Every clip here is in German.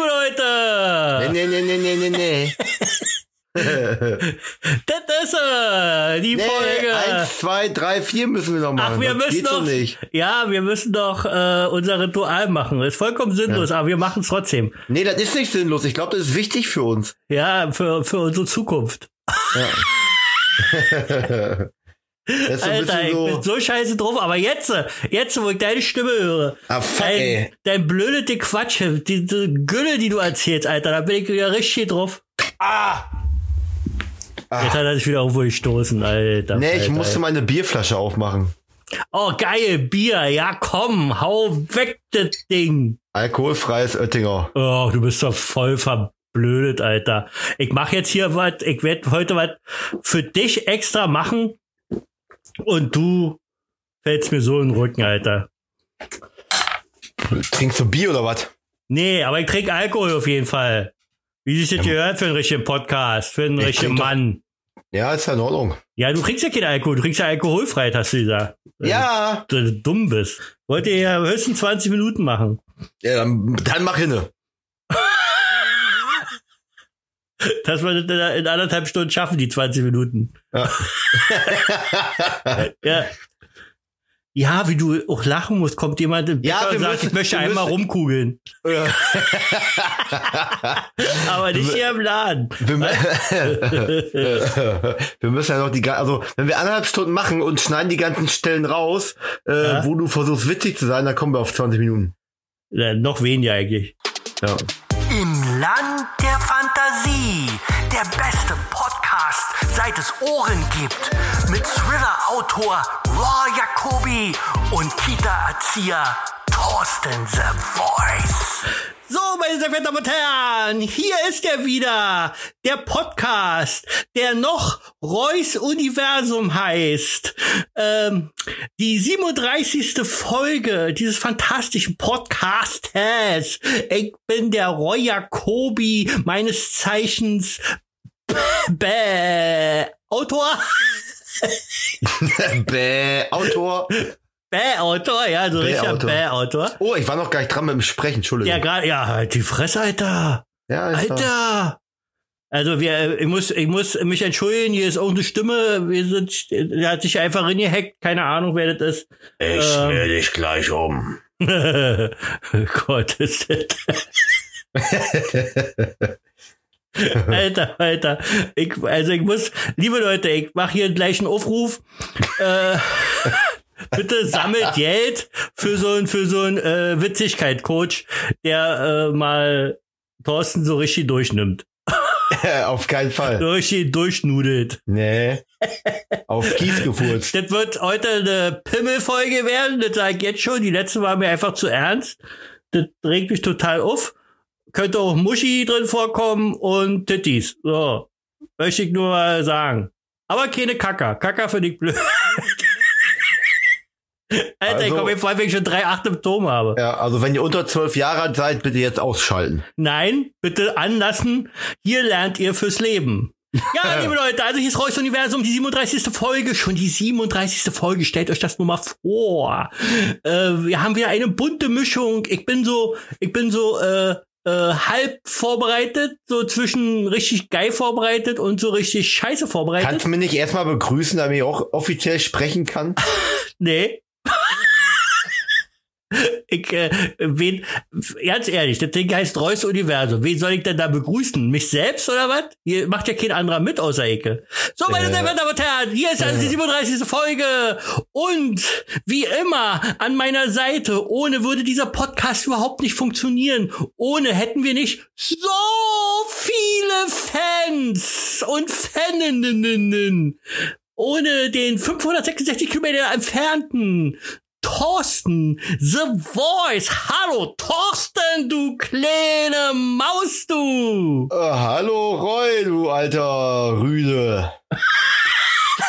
liebe Leute! Nee, nee, nee, nee, nee, nee. Das ist äh, die nee, Folge. eins, zwei, drei, vier müssen wir noch machen. Ach, wir das müssen doch, nicht. ja, wir müssen doch äh, unser Ritual machen. Ist vollkommen sinnlos, aber wir machen es trotzdem. Nee, das ist nicht sinnlos. Ich glaube, das ist wichtig für uns. Ja, für, für unsere Zukunft. Das Alter, ich so. bin so scheiße drauf, aber jetzt, jetzt, wo ich deine Stimme höre, Ah, fuck, dein, ey. dein blöde Quatsch, diese Gülle, die du erzählst, Alter, da bin ich wieder richtig drauf. Ah! Jetzt hat er sich wieder irgendwo gestoßen, Alter. Nee, ich Alter. musste meine Bierflasche aufmachen. Oh, geil, Bier, ja komm, hau weg das Ding. Alkoholfreies Oettinger. Oh, du bist doch voll verblödet, Alter. Ich mache jetzt hier was, ich werde heute was für dich extra machen und du fällst mir so in den Rücken, Alter. Trinkst du Bier oder was? Nee, aber ich trinke Alkohol auf jeden Fall. Wie sich das gehört für einen richtigen Podcast, für einen Ich richtigen trink doch- Mann. Ja, ist ja in Ordnung. Ja, du trinkst ja keinen Alkohol, du trinkst ja alkoholfrei, hast du gesagt. Ja, Dass du dumm bist. Wollt ihr ja höchstens 20 Minuten machen. ja dann, dann mach hinne. Dass wir das in in anderthalb Stunden schaffen, die 20 Minuten. Ja. Ja. Ja, wie du auch lachen musst, kommt jemand im Ja, und sagt, müssen- ich möchte einmal müssen- rumkugeln. Ja. Aber nicht hier im Laden. Wir, wir müssen ja noch die, also wenn wir anderthalb Stunden machen und schneiden die ganzen Stellen raus, äh, Ja. wo du versuchst witzig zu sein, dann kommen wir auf 20 Minuten. Ja, noch weniger eigentlich. Ja. Im Land der Fantasie. Der beste Podcast, seit es Ohren gibt. Mit Thriller-Autor Raw Jacobi und Kita-Erzieher Thorsten The Voice. So, meine sehr verehrten Damen und Herren, hier ist er wieder, der Podcast, der noch Reus Universum heißt. Ähm, die 37. Folge dieses fantastischen Podcastes. Ich bin der Roy Jacobi, meines Zeichens Bäh, Autor. Bäh, Autor. Bäh-Autor, ja, so richtiger Bäh-Autor. Oh, ich war noch gar nicht dran mit dem Sprechen, Entschuldigung. Ja, gerade, ja, halt die Fresse, Alter. Ja, doch- Alter! Also wir, ich muss, ich muss mich entschuldigen, hier ist auch eine Stimme, wir sind, der hat sich einfach reingehackt, keine Ahnung, wer das ist. Ich Ähm. will dich gleich um. Gott, ist das. Alter, Alter. Ich, also ich muss, liebe Leute, ich mache hier gleich einen Aufruf. Äh, bitte sammelt Geld für so ein, für so ein äh, Witzigkeit-Coach, der äh, mal Thorsten so richtig durchnimmt. Auf keinen Fall. So richtig durchnudelt. Nee. Auf Kies gefurzt. Das wird heute eine Pimmelfolge werden, das sage ich jetzt schon. Die letzte war mir einfach zu ernst. Das regt mich total auf. Könnte auch Muschi drin vorkommen und Tittis. So. Möchte ich nur mal sagen. Aber keine Kacker. Kacker finde ich blöd. Alter, ich Also- komme mir vor, wenn ich schon drei Acht im Turm habe. Ja, also wenn ihr unter zwölf Jahre alt seid, bitte jetzt ausschalten. Nein, bitte anlassen. Hier lernt ihr fürs Leben. Ja, liebe Leute, also hier ist Reus Universum, die 37. Folge, schon die 37. Folge, stellt euch das nur mal vor. Äh, wir haben wieder eine bunte Mischung. Ich bin so, ich bin so äh, äh, halb vorbereitet, so zwischen richtig geil vorbereitet und so richtig scheiße vorbereitet. Kannst du mich nicht erstmal begrüßen, damit ich auch offiziell sprechen kann? Nee. Ich, äh, wen, ganz ehrlich, das Ding heißt Reus Universum. Wen soll ich denn da begrüßen? Mich selbst oder was? Hier macht ja kein anderer mit außer Ecke. So, meine Äh. sehr verehrten Damen und Herren, hier ist also die 37. Folge. Und wie immer an meiner Seite, ohne würde dieser Podcast überhaupt nicht funktionieren. Ohne hätten wir nicht so viele Fans und Faninnen. Ohne den 566 Kilometer entfernten Thorsten, The Voice. Hallo, Thorsten, du kleine Maus, du. Äh, hallo Roy, du alter Rüde.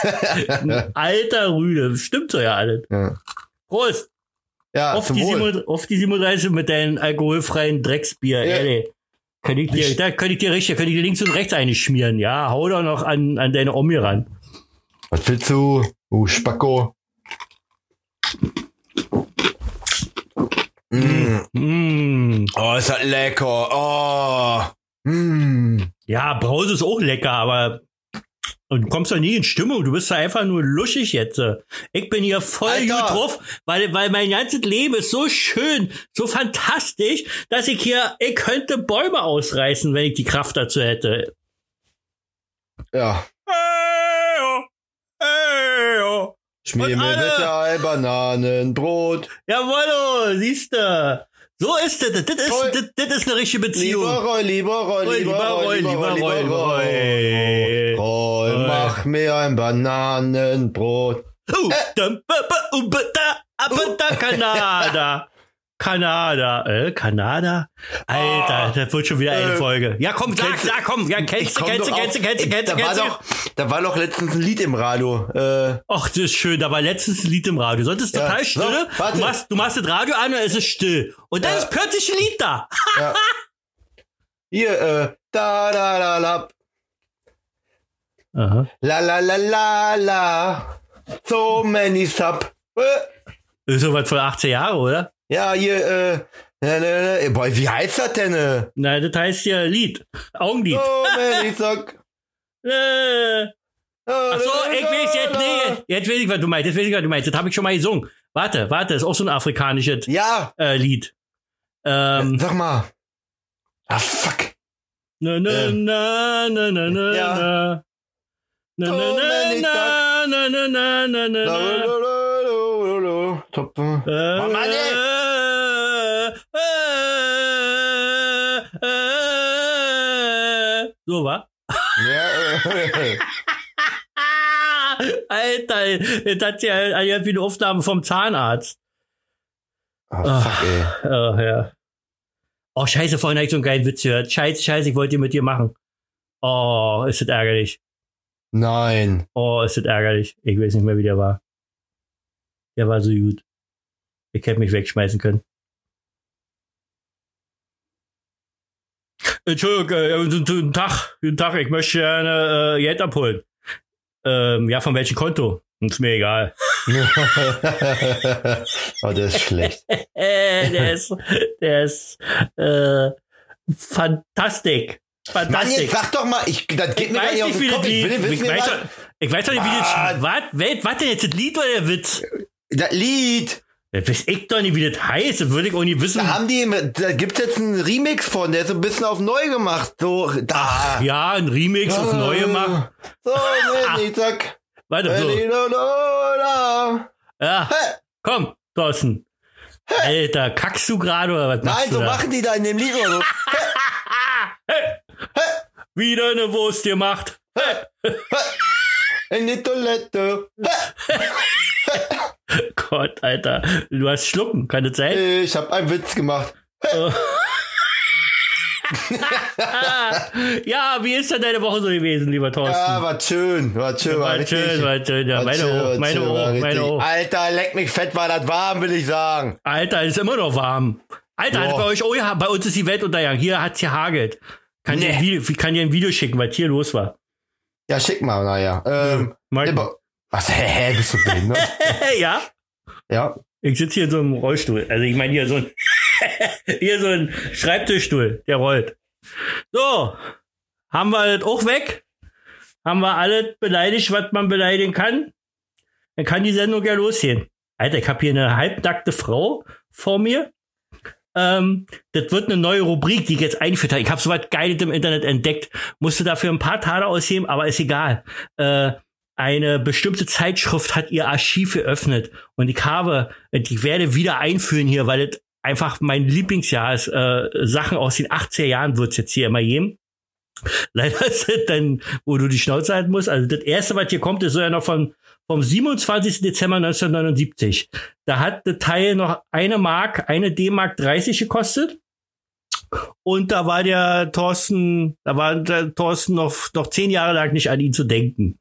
Alter Rüde. Stimmt so ja alles. Ja, Prost. ja Auf die, Wohl. 37, auf die 37 mit deinem alkoholfreien Drecksbier, Ja. ehrlich. Kann ich dir, da könnte ich dir richtig, könnte ich dir links und rechts einschmieren, ja. Hau doch noch an, an deine Omi ran. Was willst du, du Spacko? Mm. Mm. Oh, ist das lecker. Oh. Mm. Ja, Brause ist auch lecker, aber und du kommst doch nie in Stimmung. Du bist da einfach nur luschig jetzt. Ich bin hier voll Alter. gut drauf, weil, weil mein ganzes Leben ist so schön, so fantastisch, dass ich hier, ich könnte Bäume ausreißen, wenn ich die Kraft dazu hätte. Ja. Schmier mir bitte ein Bananenbrot. Jawoll, siehst du. So ist das. Das ist, das, das ist eine richtige Beziehung. Lieber Roy, lieber Roy, lieber Roy, lieber Roy, lieber Roy. Roy. Mach mir ein Bananenbrot. Uh, da, ba, ba, da, da, Kanada. Kanada, äh, Kanada? Alter, Ah, das wird schon wieder eine äh, Folge. Ja, komm, sag, sag, komm, ja, kennst du, kennst du, kennst du, kennst du, kennst du, da war kennst du. da war doch letztens ein Lied im Radio. Äh, Ach, das ist schön, da war letztens ein Lied im Radio. Sonst ist es Ja, total so, still. warte. du, machst, du machst das Radio an und es ist still. Und dann Ja. ist plötzlich ein Lied da. ja. Hier, äh, da, da, da, la, Aha. la, la, la, la, la. So many sub. Äh, Ist sowas von 18 Jahre, oder? Ja, hier, äh, na, na, na, boah, wie heißt das denn? Äh? Nein, das heißt ja Lied. Augenlied. So many sub. Äh. Ach so, ich weiß jetzt nicht. Jetzt weiß ich, was du meinst. Jetzt weiß ich, was du meinst. Das habe ich schon mal gesungen. Warte, warte, ist auch so ein afrikanisches Ja, äh, Lied. Ähm, sag mal. Ah, fuck. na, na, Ähm. na, na, na, na, Ja. na. Na, So na, many na, na, na, na, na, na, La, na. Top. Äh, Mann, Mann, ey. äh, äh, äh. So, wa? Ja, äh, Alter, das hat ja wie eine Aufnahme vom Zahnarzt. oh, fuck, ey. Oh, ja. Oh, scheiße, vorhin habe ich so einen geilen Witz gehört. Scheiße, scheiße, ich wollte den mit dir machen. Oh, ist das ärgerlich. Nein. Oh, ist das ärgerlich. Ich weiß nicht mehr, wie der war. Der war so gut. Ich hätte mich wegschmeißen können. Entschuldigung, äh, guten Tag, guten Tag, ich möchte gerne äh, Geld abholen. Ähm, ja, von welchem Konto? Ist mir egal. oh, der ist schlecht. Der ist, der ist äh, fantastisch. Mann, Fantastisch. jetzt sag doch mal, ich, das geht Ich mir weiß nicht auf nicht, wie den das Kopf. Ich will Ich weiß doch, ich weiß doch nicht, wie Ah. das. Was? Was was denn jetzt das Lied oder der Witz? Das Lied. Das weiß ich doch nicht, wie das heißt. Das würde ich auch nicht wissen. Da haben die, da gibt's jetzt einen Remix von, der ist so ein bisschen auf neu gemacht. So, da. Ja, ein Remix auf neue machen. So, wenn ich sag, Warte, wenn ich so. Ja, komm, Thorsten. Alter, kackst du gerade oder was Nein, machst du so da? machen die da in dem Lied oder so. Wieder eine Wurst gemacht. In die Toilette. Gott, Alter. Du hast Schlucken, kann das sein? Ich hab einen Witz gemacht. ja, wie ist denn deine Woche so gewesen, lieber Thorsten? Ja, war schön, war schön, war, war richtig. schön, war schön. Ja, war meine schön, war meine schön, richtig. meine auch. Alter, leck mich fett, war das warm, will ich sagen. Alter, ist immer noch warm. Alter, hat bei euch, oh ja, bei uns ist die Welt untergegangen. Hier hat's gehagelt. Kann, dir Nee. ein Video, kann dir ein Video schicken, was hier los war. Ja, schick mal, naja. Ähm, aber- was, hä, bist du behindert? ja, ja. ich sitze hier in so einem Rollstuhl. Also ich meine hier so ein, hier so ein Schreibtischstuhl, der rollt. So, haben wir das auch weg? Haben wir alles beleidigt, was man beleidigen kann? Dann kann die Sendung ja losgehen. Alter, ich habe hier eine halbnackte Frau vor mir. Ähm, das wird eine neue Rubrik, die ich jetzt eingeführt habe. Ich habe soweit Geiles im Internet entdeckt. Musste dafür ein paar Tage ausheben, aber ist egal. Äh, eine bestimmte Zeitschrift hat ihr Archiv geöffnet und ich habe, ich werde wieder einführen hier, weil es einfach mein Lieblingsjahr ist. Äh, Sachen aus den 80er Jahren wird's jetzt hier immer geben. Leider ist es dann, wo du die Schnauze halten musst. Also das erste, was hier kommt, ist so ja noch von, vom 27. Dezember 1979. Da hat das Teil noch eine Mark, eine D-Mark 30 gekostet. Und da war der Thorsten, da war der Thorsten noch, noch zehn Jahre lang nicht an ihn zu denken.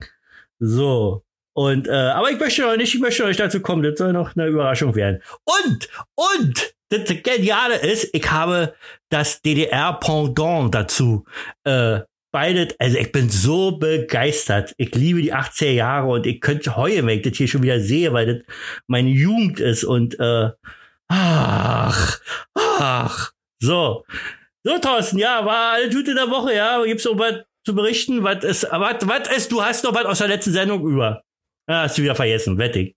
So. Und, äh, aber ich möchte noch nicht, ich möchte noch dazu kommen, das soll noch eine Überraschung werden. Und, und, das Geniale ist, ich habe das DDR-Pendant dazu, äh, beide, also ich bin so begeistert. Ich liebe die 80er Jahre und ich könnte heulen, wenn ich das hier schon wieder sehe, weil das meine Jugend ist und, äh, Ach, ach. So. So, Thorsten, ja, war alle Tüte der Woche, ja. Gibt's noch was zu berichten? Was ist, was, was ist, du hast noch was aus der letzten Sendung über. Ja, hast du wieder vergessen, wettig.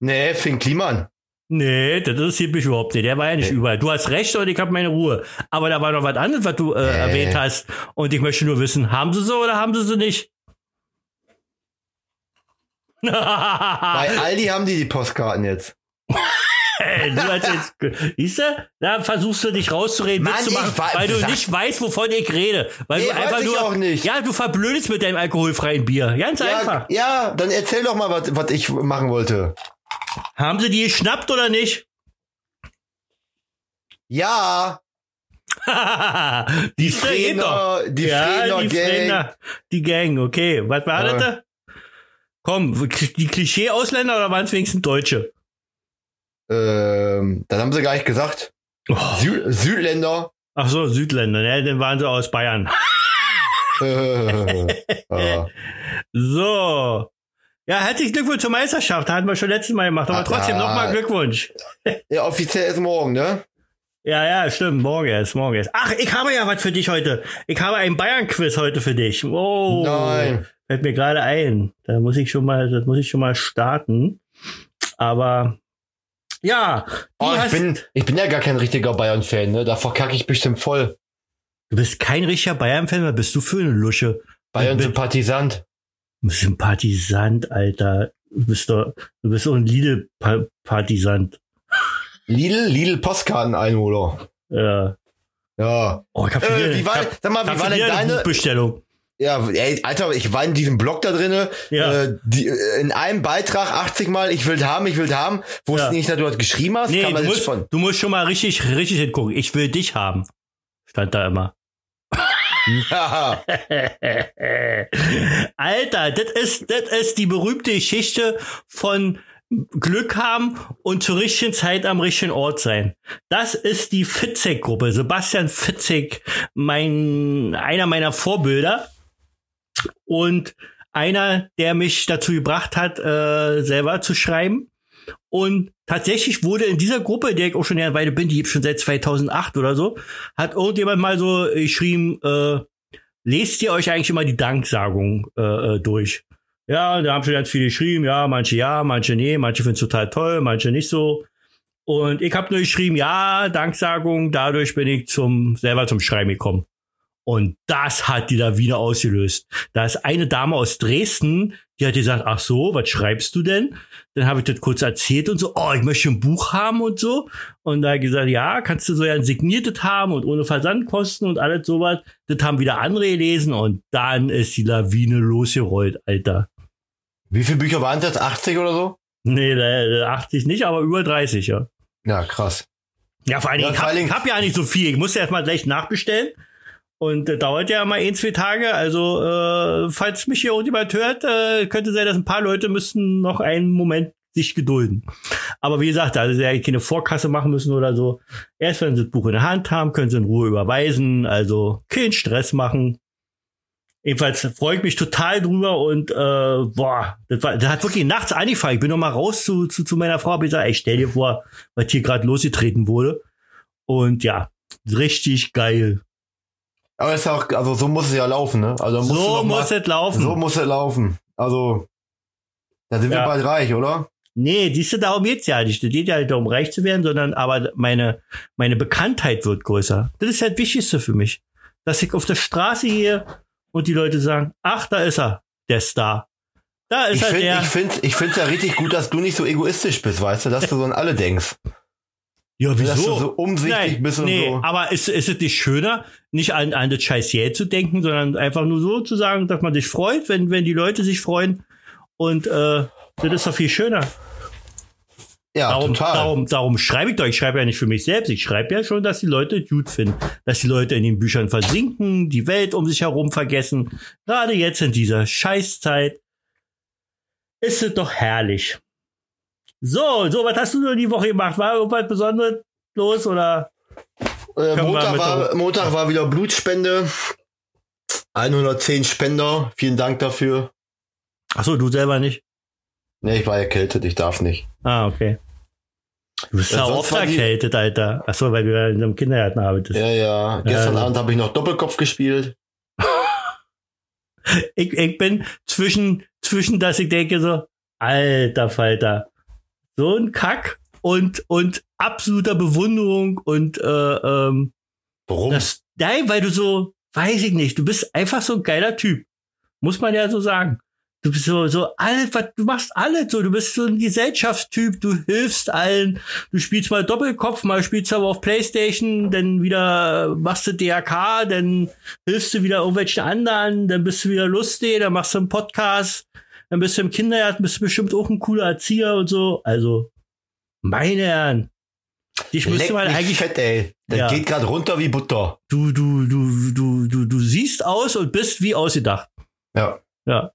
Nee, Finn Kliman. Nee, das interessiert mich überhaupt nicht. Der war ja nicht Nee. überall. Du hast recht und ich habe meine Ruhe. Aber da war noch was anderes, was du äh, erwähnt hast. Und ich möchte nur wissen, haben sie so oder haben sie sie nicht? Bei Aldi haben die die Postkarten jetzt. Ey, du hast jetzt, siehst du? Da versuchst du dich rauszureden, Mann, Witz zu machen, weil du nicht weißt, wovon ich rede. Weil Nee, du einfach nur, auch nicht. ja, du verblödest mit deinem alkoholfreien Bier. Ganz Ja, einfach. ja, dann erzähl doch mal, was was ich machen wollte. Haben sie die geschnappt oder nicht? Ja, die. Fredner, die ja, Fredner die Gang. Fredner, die Gang, okay. Was war Äh. das da? Komm, die Klischee-Ausländer oder waren es wenigstens Deutsche? Ähm, das haben sie gar nicht gesagt. Oh. Sü Südländer. Ach so, Südländer, ne? Dann waren sie aus Bayern. Äh, äh. So. Ja, herzlichen Glückwunsch zur Meisterschaft. Hatten wir schon letztes Mal gemacht. Aber Ah, trotzdem ja. nochmal Glückwunsch. Ja, offiziell ist morgen, ne? Ja, ja, stimmt. Morgen erst, morgen erst. Ach, ich habe ja was für dich heute. Ich habe ein Bayern-Quiz heute für dich. Oh. Nein. Fällt mir gerade ein. Da muss ich schon mal, das muss ich schon mal starten. Aber ja, Oh, ich bin, ich bin ja gar kein richtiger Bayern-Fan, ne? Da verkacke ich bestimmt voll. du bist kein richtiger Bayern-Fan, was bist du für eine Lusche? Bayern-Sympathisant. Sympathisant, Alter. Du bist doch, du bist doch ein Lidl-Partisant. Lidl, Lidl Postkarteneinholer. Ja. Ja. Oh, Äh, wie war, sag mal, wie war denn deine, Buchbestellung? ja, ey, Alter, ich war in diesem Blog da drinne, Ja. äh, die, äh, in einem Beitrag 80 Mal, ich will haben, ich will haben, wusste Ja. nicht, dass du das geschrieben hast, Nee, du musst, schon. du musst schon mal richtig, richtig hingucken. Ich will dich haben. Stand da immer. Alter, das ist, das ist die berühmte Geschichte von Glück haben und zur richtigen Zeit am richtigen Ort sein. Das ist die Fitzek-Gruppe. Sebastian Fitzek, mein, einer meiner Vorbilder und einer, der mich dazu gebracht hat, äh, selber zu schreiben. Und tatsächlich wurde in dieser Gruppe, der ich auch schon eine Weile bin, die gibt schon seit 2008 oder so, hat irgendjemand mal so geschrieben, äh, lest ihr euch eigentlich immer die Danksagung äh, äh, durch? Ja, da haben schon ganz viele geschrieben, ja, manche ja, manche nee, manche finden es total toll, manche nicht so. Und ich habe nur geschrieben, ja, Danksagung, dadurch bin ich zum selber zum Schreiben gekommen. Und das hat die Lawine ausgelöst. Da ist eine Dame aus Dresden, die hat gesagt, ach so, was schreibst du denn? Dann habe ich das kurz erzählt und so, oh, ich möchte ein Buch haben und so. Und da gesagt, ja, kannst du so ja ein signiertes haben und ohne Versandkosten und alles sowas. Das haben wieder andere gelesen und dann ist die Lawine losgerollt, Alter. Wie viele Bücher waren das? 80 oder so? Nee, da- da 80 nicht, aber über 30, ja. Ja, krass. Ja, vor allen Ja, Dingen, ich vor hab, ja nicht so viel. Ich muss ja erstmal gleich nachbestellen. Und äh, dauert ja mal ein, zwei Tage. Also, äh, falls mich hier irgendjemand hört, äh, könnte sein, dass ein paar Leute müssten noch einen Moment sich gedulden. Aber wie gesagt, also sie keine Vorkasse machen müssen oder so. Erst wenn sie das Buch in der Hand haben, können sie in Ruhe überweisen. Also keinen Stress machen. Jedenfalls freue ich mich total drüber und äh, boah, das, war, das hat wirklich nachts angefangen. Ich bin noch mal raus zu, zu, zu meiner Frau, hab gesagt, ey, stell dir vor, was hier gerade losgetreten wurde. Und ja, richtig geil. Aber ist auch, also so muss es ja laufen, ne? Also So doch mal- muss es laufen. So muss es laufen. Also, da sind Ja. wir bald reich, oder? Nee, siehst du, darum geht's ja nicht. Es geht ja nicht darum, reich zu werden, sondern aber meine, meine Bekanntheit wird größer. Das ist das Wichtigste für mich. Dass ich auf der Straße gehe und die Leute sagen, ach, da ist er, der Star. Da ist Ich er, finde der. ich find, ich find's ja richtig gut, dass du nicht so egoistisch bist, weißt du, dass du so an alle denkst. Ja, Dass du wieso? so umsichtig bist und nee, so. aber ist, ist es nicht schöner, nicht an, an das scheiß Geld zu denken, sondern einfach nur so zu sagen, dass man sich freut, wenn, wenn die Leute sich freuen. Und äh, das ist doch viel schöner. Ja, Darum, total. darum, darum schreibe ich doch. Ich schreibe ja nicht für mich selbst. Ich schreibe ja schon, dass die Leute es gut finden. Dass die Leute in den Büchern versinken, die Welt um sich herum vergessen. Gerade jetzt in dieser Scheißzeit ist es doch herrlich. So, so, was hast du nur die Woche gemacht? War irgendwas Besonderes los oder? Äh, Montag, war, Montag war wieder Blutspende. 110 Spender. Vielen Dank dafür. Ach so, du selber nicht. Nee, ich war erkältet, ich darf nicht. Ah, okay. Du bist ja oft erkältet, Alter. Achso, weil du ja in einem Kindergarten arbeitest. Ja, ja. Gestern Ja. Abend habe ich noch Doppelkopf gespielt. Ich, ich bin zwischen, zwischen, dass ich denke so, alter Falter, so ein Kack und, und absoluter Bewunderung und, äh, ähm, Warum? das, nein, weil du so, weiß ich nicht, du bist einfach so ein geiler Typ. Muss man ja so sagen. Du bist so, so alles, was, du machst alles so, du bist so ein Gesellschaftstyp, du hilfst allen, du spielst mal Doppelkopf, mal spielst du aber auf Playstation, dann wieder machst du DRK, dann hilfst du wieder irgendwelchen anderen, dann bist du wieder lustig, dann machst du einen Podcast, dann bist du im Kindergarten, bist du bestimmt auch ein cooler Erzieher und so. Also, meine Herren. Dich müsste mich eigentlich fett, ey. Das Ja. geht gerade runter wie Butter. du, du, du, du, du, du siehst aus und bist wie ausgedacht. Ja. Ja.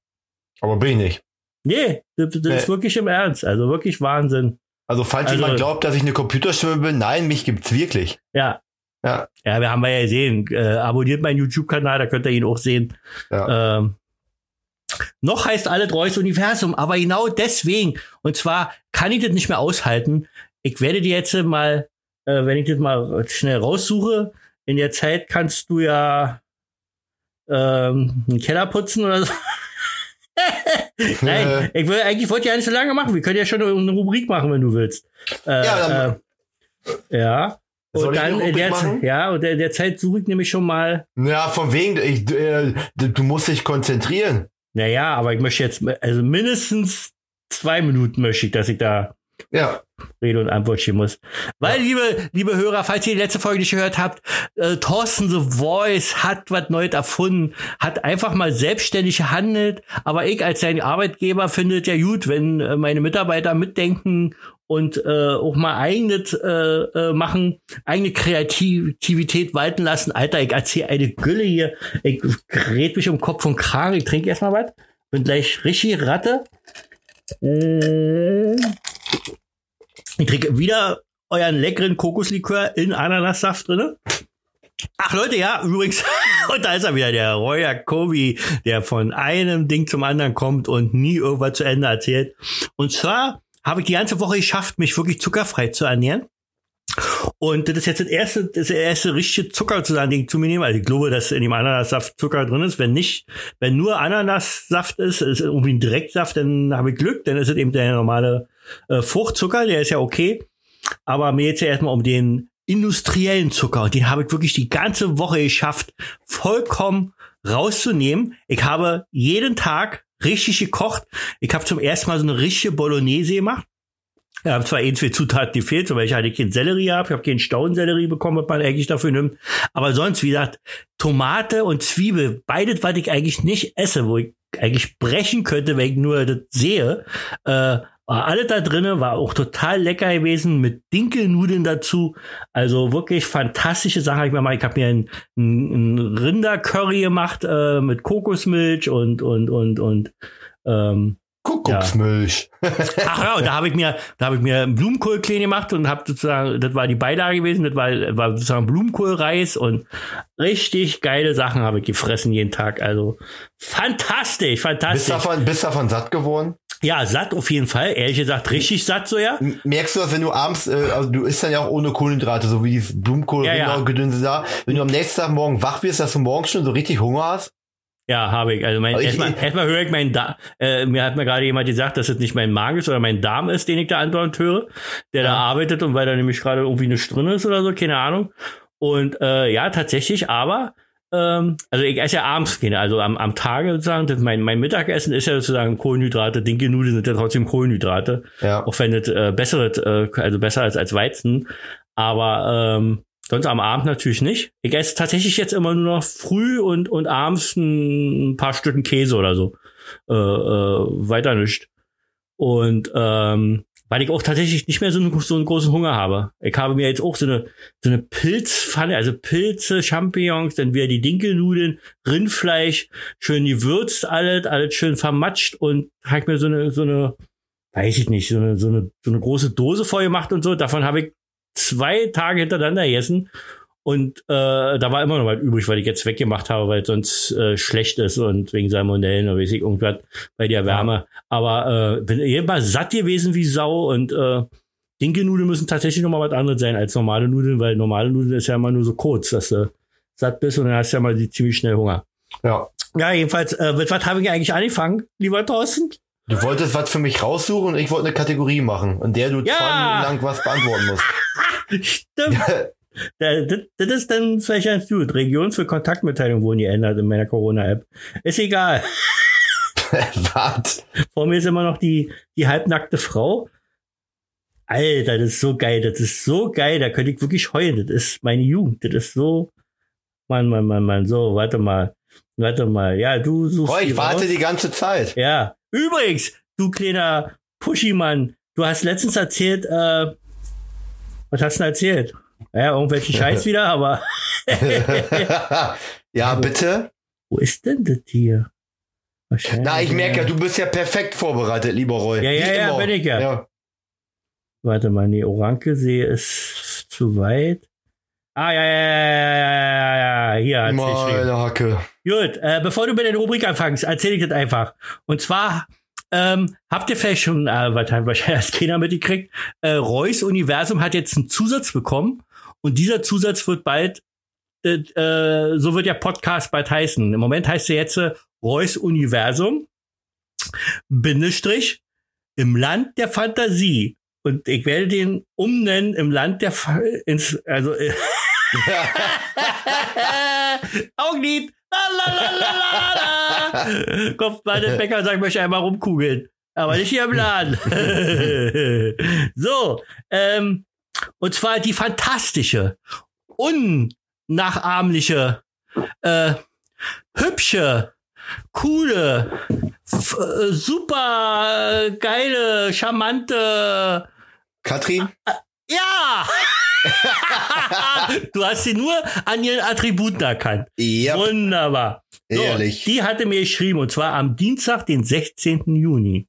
Aber bin ich nicht. Nee, das, das ist Nee. wirklich im Ernst. Also wirklich Wahnsinn. Also falls Also- jemand glaubt, dass ich eine Computerstimme bin, nein, mich gibt's wirklich. Ja. Ja. Ja, wir haben ja gesehen. Äh, abonniert meinen YouTube-Kanal, da könnt ihr ihn auch sehen. Ja. Ähm, noch heißt alle Reus Universum, aber genau deswegen. Und zwar kann ich das nicht mehr aushalten. Ich werde dir jetzt mal, äh, wenn ich das mal schnell raussuche, in der Zeit kannst du ja ähm, einen Keller putzen oder so. Nein, ich will, eigentlich wollte ich ja nicht so lange machen. Wir können ja schon eine Rubrik machen, wenn du willst. Äh, Ja, dann- äh, ja. Und dann in der, machen? ja, und in der Zeit suche ich nämlich schon mal Ja, von wegen, ich, äh, du musst dich konzentrieren. Naja, aber ich möchte jetzt, also mindestens zwei Minuten möchte ich, dass ich da Ja. Rede und Antwort stehen muss. Weil, liebe, liebe Hörer, falls ihr die letzte Folge nicht gehört habt, äh, Thorsten The Voice hat was Neues erfunden, hat einfach mal selbstständig gehandelt, aber ich als sein Arbeitgeber finde es ja gut, wenn äh, meine Mitarbeiter mitdenken und äh, auch mal eigenes äh, äh, machen, eigene Kreativität walten lassen. Alter, ich erzähle eine Gülle hier. Ich red mich um Kopf und Kragen. Ich trinke erstmal was. Bin gleich richtig Ratte. Äh, ich trinke wieder euren leckeren Kokoslikör in Ananassaft drinne. Ach Leute, ja, übrigens, und da ist er wieder, der Roy Jacobi, der von einem Ding zum anderen kommt und nie irgendwas zu Ende erzählt. Und zwar habe ich die ganze Woche geschafft, mich wirklich zuckerfrei zu ernähren. Und das ist jetzt das erste, das erste richtige Zucker zu sagen, Ding zu mir nehmen. Also ich glaube, dass in dem Ananassaft Zucker drin ist. Wenn nicht, wenn nur Ananassaft ist, ist irgendwie ein Direktsaft, dann habe ich Glück, dann ist es eben der normale äh, Fruchtzucker, der ist ja okay. Aber mir jetzt ja erstmal um den industriellen Zucker. Und den habe ich wirklich die ganze Woche geschafft, vollkommen rauszunehmen. Ich habe jeden Tag richtig gekocht. Ich habe zum ersten Mal so eine richtige Bolognese gemacht. Ich habe zwar ein, zwei Zutaten gefehlt, Beispiel hatte ich keinen Sellerie gehabt, ich habe keinen Staudensellerie bekommen, was man eigentlich dafür nimmt. Aber sonst, wie gesagt, Tomate und Zwiebel, beides, was ich eigentlich nicht esse, wo ich eigentlich brechen könnte, wenn ich nur das sehe, äh, war alles da drinnen, war auch total lecker gewesen, mit Dinkelnudeln dazu. Also wirklich fantastische Sachen habe ich mir mal. Ich habe mir ein, ein, ein Rindercurry gemacht äh, mit Kokosmilch und und und und ähm, Kuckucksmilch. Ach ja, und da habe ich mir, da habe ich mir einen Blumenkohl klein gemacht und habe sozusagen, das war die Beilage gewesen, das war, war sozusagen Blumenkohlreis und richtig geile Sachen habe ich gefressen jeden Tag. Also fantastisch, Bist fantastisch. davon, bist davon satt geworden? Ja, satt auf jeden Fall. Ehrlich gesagt, richtig satt so ja. Merkst du das, wenn du abends, äh, also du isst dann ja auch ohne Kohlenhydrate, so wie dieses Blumenkohl, Ja, ja. Gedönse da. Wenn du am nächsten Tag morgen wach wirst, dass du morgens schon so richtig Hunger hast? Ja, habe ich. Also mein, ich- erstmal, erstmal höre ich meinen Darm. Äh, mir hat mir gerade jemand gesagt, dass es nicht mein Magen ist oder mein Darm ist, den ich da andauernd höre, der da arbeitet und weil da nämlich gerade irgendwie eine drin ist oder so, keine Ahnung. Und äh, ja, tatsächlich, aber ähm, also ich esse ja abends keine, also am, am Tage sozusagen, das mein, mein Mittagessen ist ja sozusagen Kohlenhydrate, dinke Nudeln sind ja trotzdem Kohlenhydrate, Ja. auch wenn es äh, besseres, äh, also besser als als Weizen. Aber ähm, sonst am Abend natürlich nicht. Ich esse tatsächlich jetzt immer nur noch früh und, und abends ein, paar Stücken Käse oder so. Äh, äh, weiter nicht. Und ähm, weil ich auch tatsächlich nicht mehr so einen, so einen großen Hunger habe. Ich habe mir jetzt auch so eine, so eine Pilzpfanne, also Pilze, Champignons, dann wieder die Dinkelnudeln, Rindfleisch, schön gewürzt, alles, alles schön vermatscht und habe mir so eine, so eine, weiß ich nicht, so eine, so eine, so eine große Dose voll gemacht und so. Davon habe ich zwei Tage hintereinander gegessen. Und äh, da war immer noch was übrig, weil ich jetzt weggemacht habe, weil es sonst äh, schlecht ist und wegen Salmonellen oder weiß ich irgendwas bei der Wärme. Aber äh, bin immer satt gewesen wie Sau und äh, Dinkelnudeln müssen tatsächlich nochmal was anderes sein als normale Nudeln, weil normale Nudeln ist ja immer nur so kurz, dass du satt bist und dann hast du ja mal die ziemlich schnell Hunger. Ja. Ja, jedenfalls, äh, mit was haben wir eigentlich angefangen, lieber Thorsten? Du wolltest was für mich raussuchen und ich wollte eine Kategorie machen, in der du Ja. zwei Minuten lang was beantworten musst. Stimmt. Da- Das, ist dann vielleicht ganz gut. Region für Kontaktmitteilung wurden geändert in meiner Corona-App. Ist egal. was? Vor mir ist immer noch die, die halbnackte Frau. Alter, das ist so geil. Das ist so geil. Da könnte ich wirklich heulen. Das ist meine Jugend. Das ist so. Mann, Mann, Mann, Mann. So, warte mal. Warte mal. Ja, du suchst. Die ich warte raus. die ganze Zeit. Ja. Übrigens, du kleiner Pushy-Mann. Du hast letztens erzählt, äh, was hast du denn erzählt? Ja, irgendwelchen Scheiß wieder, aber ja, bitte? wo ist denn das hier? Wahrscheinlich. Na, ich merke ja, du bist ja perfekt vorbereitet, lieber Roy. Ja, ja, Wie ja, immer. bin ich ja. ja. Warte mal, nee, Orankelsee ist zu weit. Ah, ja, ja, ja, ja, ja, ja, ja, hier hat. Meine Hacke. Gut, äh, bevor du mit der Rubrik anfängst, erzähle ich das einfach. Und zwar ähm, habt ihr vielleicht schon, äh, hat wahrscheinlich als keiner mitgekriegt, äh, Reus Universum hat jetzt einen Zusatz bekommen und dieser Zusatz wird bald, äh, äh, so wird der Podcast bald heißen. Im Moment heißt er jetzt äh, Reus Universum, Bindestrich, im Land der Fantasie. Und ich werde den umnennen im Land der, Fa ins, also, äh, Augenlid. La, la. Kopfball des Bäcker sagt, möchte einmal rumkugeln. Aber nicht hier im Laden. so, ähm, und zwar die fantastische, unnachahmliche, äh, hübsche, coole, äh, super geile, charmante, Katrin? ja! du hast sie nur an ihren Attributen erkannt. Ja, Wunderbar. So, ehrlich. die hatte mir geschrieben und zwar am Dienstag, den 16. Juni.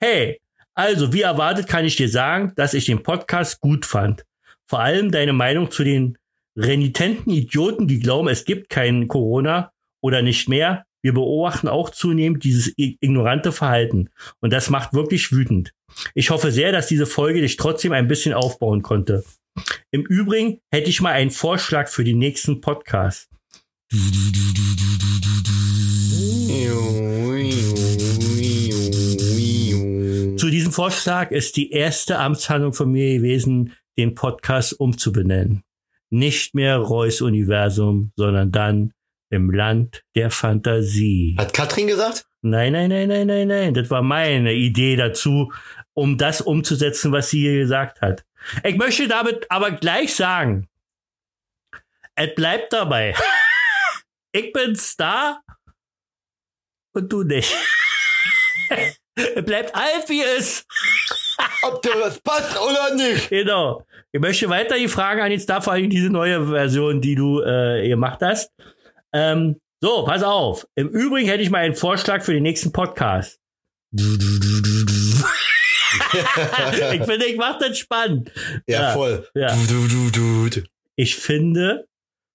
Hey, also wie erwartet kann ich dir sagen, dass ich den Podcast gut fand. Vor allem deine Meinung zu den renitenten Idioten, die glauben, es gibt keinen Corona oder nicht mehr. Wir beobachten auch zunehmend dieses ignorante Verhalten. Und das macht wirklich wütend. Ich hoffe sehr, dass diese Folge dich trotzdem ein bisschen aufbauen konnte. Im Übrigen hätte ich mal einen Vorschlag für den nächsten Podcast. Zu diesem Vorschlag ist die erste Amtshandlung von mir gewesen, den Podcast umzubenennen. Nicht mehr Reus Universum, sondern dann im Land der Fantasie. Hat Katrin gesagt? Nein, nein, nein, nein, nein, nein. Das war meine Idee dazu, um das umzusetzen, was sie hier gesagt hat. Ich möchte damit aber gleich sagen, es bleibt dabei. Ich bin Star und du nicht. bleibt alt, wie es. Ob dir das passt oder nicht? Genau. Ich möchte weiter die Fragen an den Star, vor allem diese neue Version, die du äh, gemacht hast. Ähm, so, pass auf. Im Übrigen hätte ich mal einen Vorschlag für den nächsten Podcast. ich finde, ich mache das spannend. Ja, Ja, voll. ja. Du, du, du, du. Ich finde,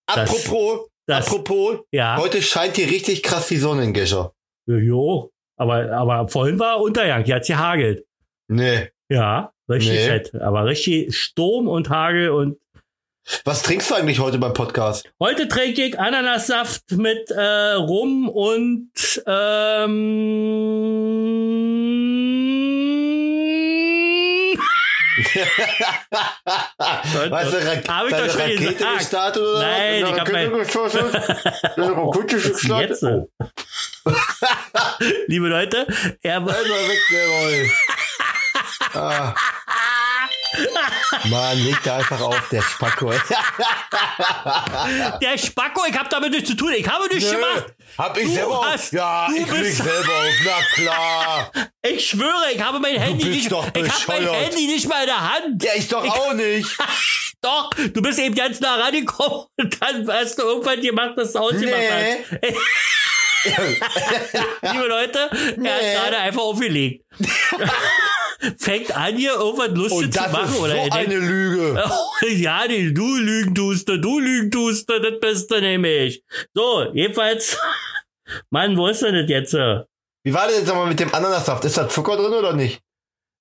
Apropos, das- apropos, ja, heute scheint hier richtig krass die Sonne in Gescher. jo, aber, aber vorhin war Untergang, hier hat's gehagelt. Nee. Ja, richtig Nee. fett. Aber richtig Sturm und Hagel und Was trinkst du eigentlich heute beim Podcast? Heute trinke ich Ananassaft mit äh, Rum und ähm, weißt du, Ra Hab ich doch schon Rakete gesagt. gestartet oder? Nein, hab Rakete mein- gestartet? Deine Rakete Was gestartet? jetzt so? Liebe Leute, er Einmal weg, der Roy. Ah. Mann, leg da einfach auf, der Spacko. der Spacko, ich habe damit nichts zu tun. Ich habe nichts gemacht. Hab ich Du selber auf? hast- Ja, du ich bist- selber auf. Na klar. Ich schwöre, ich habe mein Handy nicht. ich habe mein. Handy nicht mal in der Hand. Ja, ich doch auch nicht. Doch, du bist eben ganz nah rangekommen und dann hast du irgendwann gemacht, dass du ausgemacht Nee. hast. Liebe Leute, er hat gerade einfach aufgelegt. Fängt an, hier irgendwas lustig zu machen. ist so oder er eine denkt, Lüge. Oh, ja, die, du lügen tust du, lügen tust das bist du nämlich. So, jedenfalls, Mann, wo ist denn das jetzt? Wie war das jetzt nochmal mit dem Ananassaft? Ist da Zucker drin oder nicht?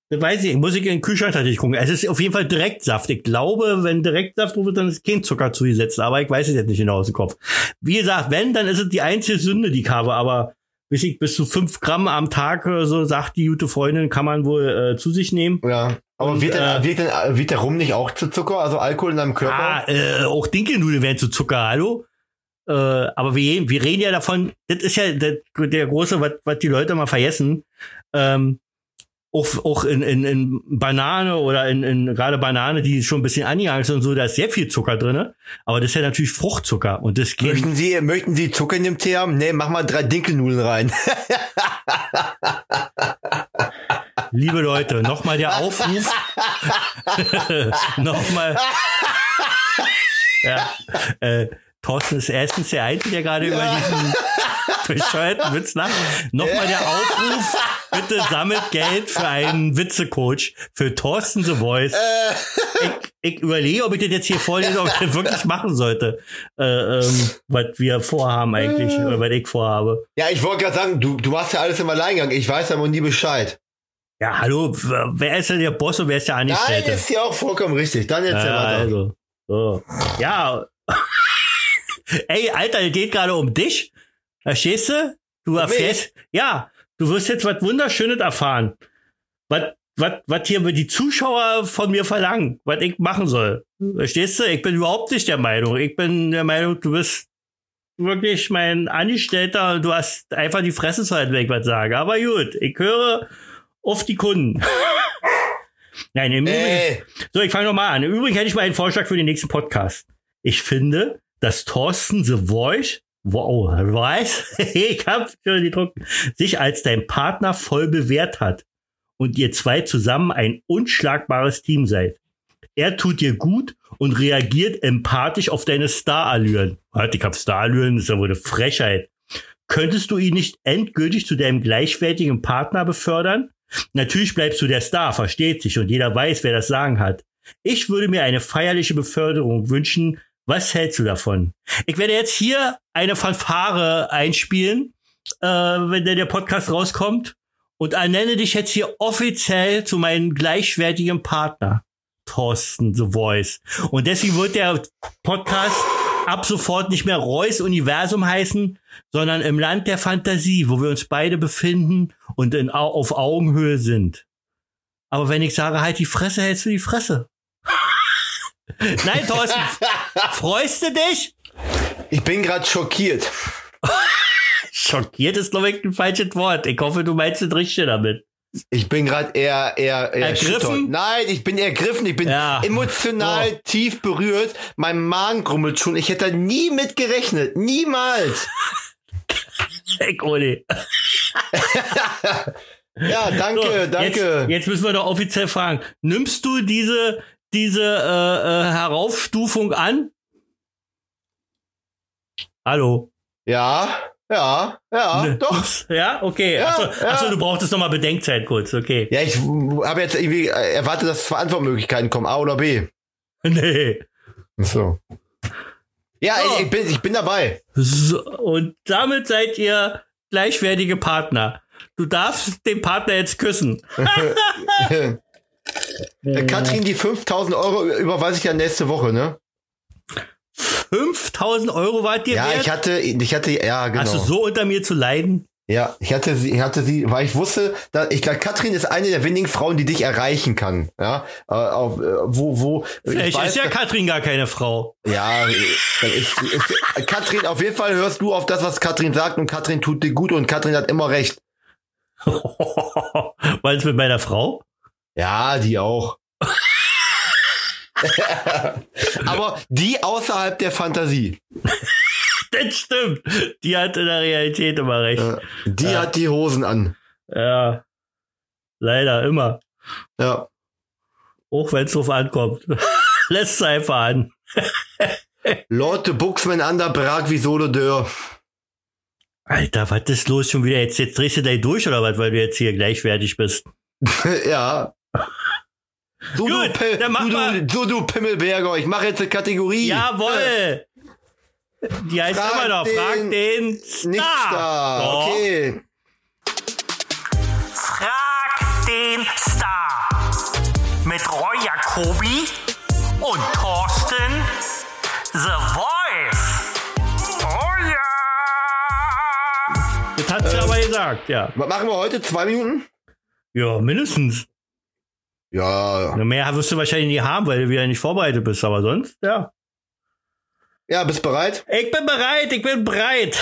Das weiß ich, muss ich in den Kühlschrank tatsächlich gucken. Es ist auf jeden Fall Direktsaft. Ich glaube, wenn Direktsaft wird, dann ist kein Zucker zugesetzt, aber ich weiß es jetzt nicht genau aus dem Kopf. Wie gesagt, wenn, dann ist es die einzige Sünde, die ich habe, aber bis ich bis zu fünf Gramm am Tag, so sagt die gute Freundin, kann man wohl äh, zu sich nehmen. Ja. Aber Und, wird, denn, äh, wird, denn, wird der Rum nicht auch zu Zucker, also Alkohol in deinem Körper? Ah, äh, auch Dinkelnudeln werden zu Zucker, hallo? Äh, aber wir, wir reden ja davon, das ist ja der, der große, was was die Leute mal vergessen. Ähm, auch, auch in, in, in Banane oder in, in gerade Banane, die schon ein bisschen angegangen ist und so, da ist sehr viel Zucker drinne. Aber das ist ja natürlich Fruchtzucker und das geht. Möchten Sie, möchten Sie Zucker in dem Tee haben? Nee, mach mal drei Dinkelnudeln rein. Liebe Leute, nochmal der Aufruf. nochmal. ja, äh, Thorsten ist erstens der Einzige, der gerade über diesen bescheuerten Witz lacht. Nochmal der Aufruf, bitte sammelt Geld für einen Witzecoach für Thorsten The Voice. Ich, ich überlege, ob ich das jetzt hier vorlese, ob ich das wirklich machen sollte. Äh, ähm, was wir vorhaben eigentlich, oder was ich vorhabe. ja, ich wollte gerade sagen, du, du machst ja alles im Alleingang. Ich weiß aber nie Bescheid. Ja, hallo, wer ist denn der Boss und wer ist der Nein, Angestellte? ist ja auch vollkommen richtig. Dann jetzt Ja, weiter. also. So. Ja. Ey, Alter, es geht gerade um dich. Verstehst du? Du erfährst. Ja, du wirst jetzt was Wunderschönes erfahren. Was, was, was hier die Zuschauer von mir verlangen, was ich machen soll. Verstehst du? Ich bin überhaupt nicht der Meinung. Ich bin der Meinung, du bist wirklich mein Angestellter und du hast einfach die Fresse zu wenn ich was sage. Aber gut, ich höre auf die Kunden. Nein, im Übrigen. So, ich fange nochmal an. Im Übrigen hätte ich mal einen Vorschlag für den nächsten Podcast. Ich finde, dass Thorsten The Voice, wow, weiß, ich hab schon die Druck, sich als dein Partner voll bewährt hat und ihr zwei zusammen ein unschlagbares Team seid. Er tut dir gut und reagiert empathisch auf deine Starallüren. Warte, ich hab Starallüren, das ist ja wohl eine Frechheit. Könntest du ihn nicht endgültig zu deinem gleichwertigen Partner befördern? Natürlich bleibst du der Star, versteht sich, und jeder weiß, wer das Sagen hat. Ich würde mir eine feierliche Beförderung wünschen. Was hältst du davon? Ich werde jetzt hier eine Fanfare einspielen, äh, wenn der, Podcast rauskommt, und ernenne dich jetzt hier offiziell zu meinem gleichwertigen Partner. Thorsten The Voice. Und deswegen wird der Podcast ab sofort nicht mehr Reus Universum heißen, sondern im Land der Fantasie, wo wir uns beide befinden und in, Au- auf Augenhöhe sind. Aber wenn ich sage, halt die Fresse, hältst du die Fresse. Nein, Thorsten, freust du dich? ich bin gerade schockiert. Schockiert ist, glaube ich, ein falsches Wort. Ich hoffe, du meinst das Richtige damit. Ich bin gerade eher, eher, eher Ergriffen? erschüttert. Nein, ich bin ergriffen. Ich bin Ja. emotional So. tief berührt. Mein Magen grummelt schon. Ich hätte nie mit gerechnet. Niemals. Hey, Oli. Ja, danke, So, danke. Jetzt, jetzt müssen wir doch offiziell fragen. Nimmst du diese, diese äh, äh, Heraufstufung an? Hallo? Ja, ja, ja, Ne, doch. Ja, okay. Ja, achso, ja. achso, du brauchtest noch mal Bedenkzeit kurz, okay. Ja, ich habe jetzt irgendwie erwartet, dass zwei Antwortmöglichkeiten kommen, A oder B. Nee. So. Ja, So. ich, ich, bin, ich bin dabei. So, und damit seid ihr gleichwertige Partner. Du darfst den Partner jetzt küssen. Äh, Katrin, die 5000 Euro überweise ich ja nächste Woche, ne? 5000 Euro wart ihr Ja, wert? ich hatte, ich hatte, ja, genau. Hast du so unter mir zu leiden? Ja, ich hatte sie, ich hatte sie, weil ich wusste, da, ich glaube, Katrin ist eine der wenigen Frauen, die dich erreichen kann. Ja, äh, auf, äh, wo, wo. ich Vielleicht weiß, ist ja da- Katrin gar keine Frau. ja, äh, dann ist, ist, Katrin, auf jeden Fall hörst du auf das, was Katrin sagt und Katrin tut dir gut und Katrin hat immer recht. Weil es mit meiner Frau? Ja, die auch. Aber die außerhalb der Fantasie. Das stimmt. Die hat in der Realität immer recht. Äh, die Ja. hat die Hosen an. Ja. Leider immer. Ja. Auch wenn es drauf ankommt. Lässt es einfach an. Leute, Buxman an der Prag wie Solo Dörr. Alter, was ist los schon wieder? Jetzt, jetzt drehst du gleich durch oder was, weil du jetzt hier gleichwertig bist? ja. So, du, Gut, Pi- dann mach du, mal. du, so, du Pimmelberger, ich mache jetzt eine Kategorie. Jawohl! Die heißt Frag immer noch, den frag den Star. Nicht da. Doch. Okay. Frag den Star. mit Roy Jacobi und Thorsten The Voice. Oh ja! Das hat sie aber gesagt, ja. Was machen wir heute? Zwei Minuten? Ja, mindestens. Ja. Na, Mehr wirst du wahrscheinlich nie haben, weil du wieder nicht vorbereitet bist, aber sonst, ja. Ja, bist bereit? Ich bin bereit, ich bin bereit.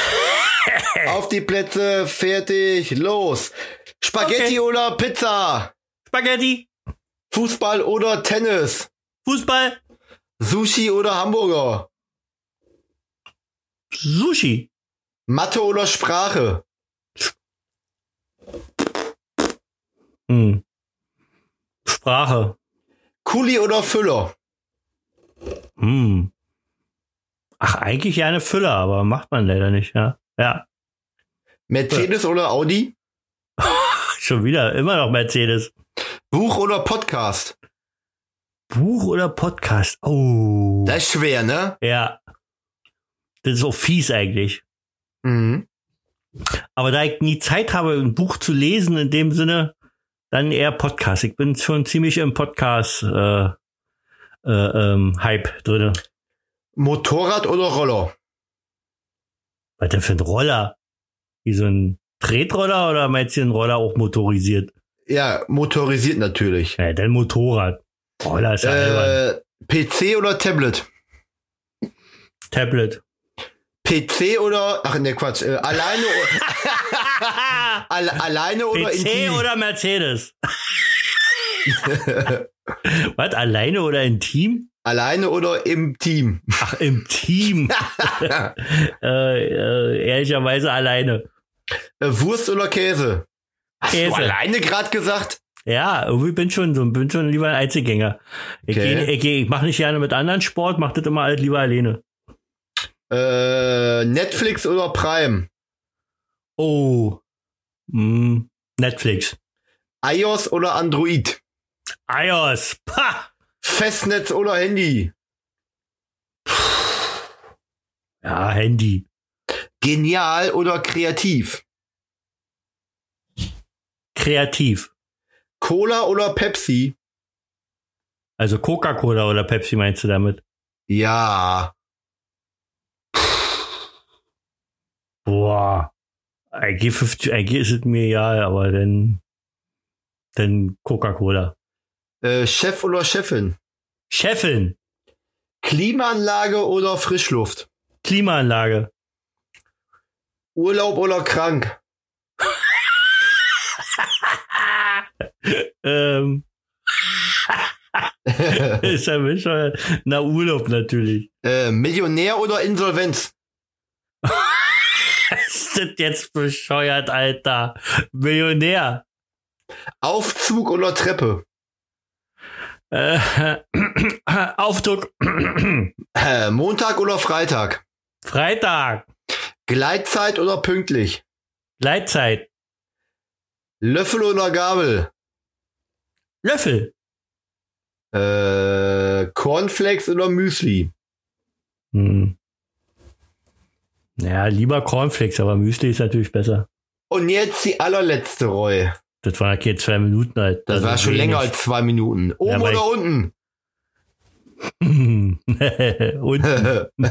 Auf die Plätze, fertig, los. Spaghetti Okay. oder Pizza? Spaghetti, Fußball oder Tennis? Fußball, Sushi oder Hamburger? Sushi, Mathe oder Sprache? hm. Sprache, Kuli oder Füller? hm. Ach, eigentlich ja eine Füller, aber macht man leider nicht, ja. Ja, Mercedes oder Audi? schon wieder, immer noch Mercedes. Buch oder Podcast? Buch oder Podcast? Oh. Das ist schwer, ne? Ja. Das ist auch fies eigentlich. Mhm. Aber da ich nie Zeit habe, ein Buch zu lesen in dem Sinne, dann eher Podcast. Ich bin schon ziemlich im Podcast äh, äh, ähm, Hype drinne. Motorrad oder Roller? Was denn für ein Roller? Wie so ein Tretroller oder meinst du den Roller auch motorisiert? Ja, motorisiert natürlich. Ja, dann Motorrad. Roller ist ja albern. Äh, PC oder Tablet? Tablet. PC oder, ach ne Quatsch, äh, alleine, o- Al alleine oder PC intim? oder Mercedes? Was? Alleine oder intim? Alleine oder im Team? Ach, im Team. äh, äh, ehrlicherweise alleine. Äh, Wurst oder Käse? Hast Käse. du alleine gerade gesagt? Ja, irgendwie bin schon so, bin schon lieber ein Einzelgänger. Ich, Okay. ich, ich mache nicht gerne mit anderen Sport, mach das immer alles lieber alleine. Äh, Netflix oder Prime? Oh. Hm, Netflix. iOS oder Android? iOS. Pah! Festnetz oder Handy? Ja, Handy. Genial oder kreativ? Kreativ. Cola oder Pepsi? Also Coca-Cola oder Pepsi meinst du damit? Ja. Boah. Eigentlich 50, eigentlich ist es mir egal, aber dann, dann Coca-Cola. Äh, Chef oder Chefin? Chefin. Klimaanlage oder Frischluft? Klimaanlage. Urlaub oder krank? ähm. ist ja bescheuert. Na, Urlaub natürlich. äh, Millionär oder Insolvenz? das jetzt bescheuert, Alter? Millionär. Aufzug oder Treppe? Äh, Aufdruck. Äh, Montag oder Freitag? Freitag. Gleitzeit oder pünktlich? Gleitzeit. Löffel oder Gabel? Löffel. Äh, Cornflakes oder Müsli? Hm. Ja, lieber Cornflakes, aber Müsli ist natürlich besser. Und jetzt die allerletzte Roy. Das waren okay zwei Minuten halt. Das war schon wenig. länger als zwei Minuten. Oben Ja, oder unten? Und,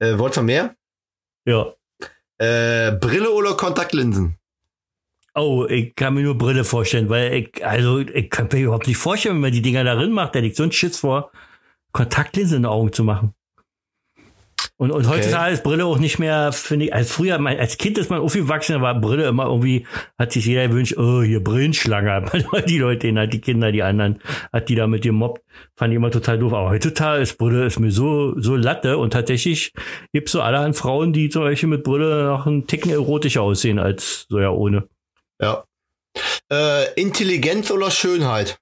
äh, wollt ihr mehr? ja. Äh, Brille oder Kontaktlinsen? Oh, ich kann mir nur Brille vorstellen, weil ich, also, ich kann mir überhaupt nicht vorstellen, wenn man die Dinger darin macht, da liegt so ein Schiss vor, Kontaktlinsen in den Augen zu machen. Und, und Okay. heutzutage ist Brille auch nicht mehr, finde ich, als früher, mein, als Kind ist man aufgewachsen, da war Brille immer irgendwie, hat sich jeder gewünscht, oh, hier Brillenschlange, die Leute, den halt die Kinder, die anderen, hat die da mit gemobbt, fand ich immer total doof. Aber heutzutage ist Brille, ist mir so, so Latte und tatsächlich gibt's so allerhand Frauen, die zum Beispiel mit Brille noch einen Ticken erotischer aussehen als so ja ohne. Ja. Äh, Intelligenz oder Schönheit?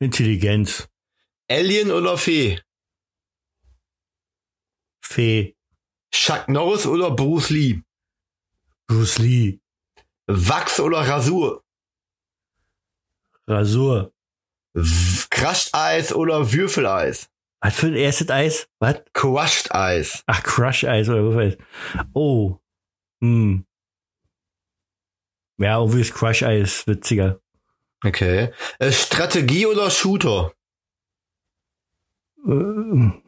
Intelligenz. Alien oder Fee? Fee. Chuck Norris oder Bruce Lee? Bruce Lee. Wachs oder Rasur? Rasur. Crushed Eis oder Würfeleis? Was für ein erstes Eis? Was? Crushed Eis. Ach, Crush Eis oder was? Oh. Hm. Ja, irgendwie ist Crush Eis witziger. Okay. Äh, Strategie oder Shooter? Äh,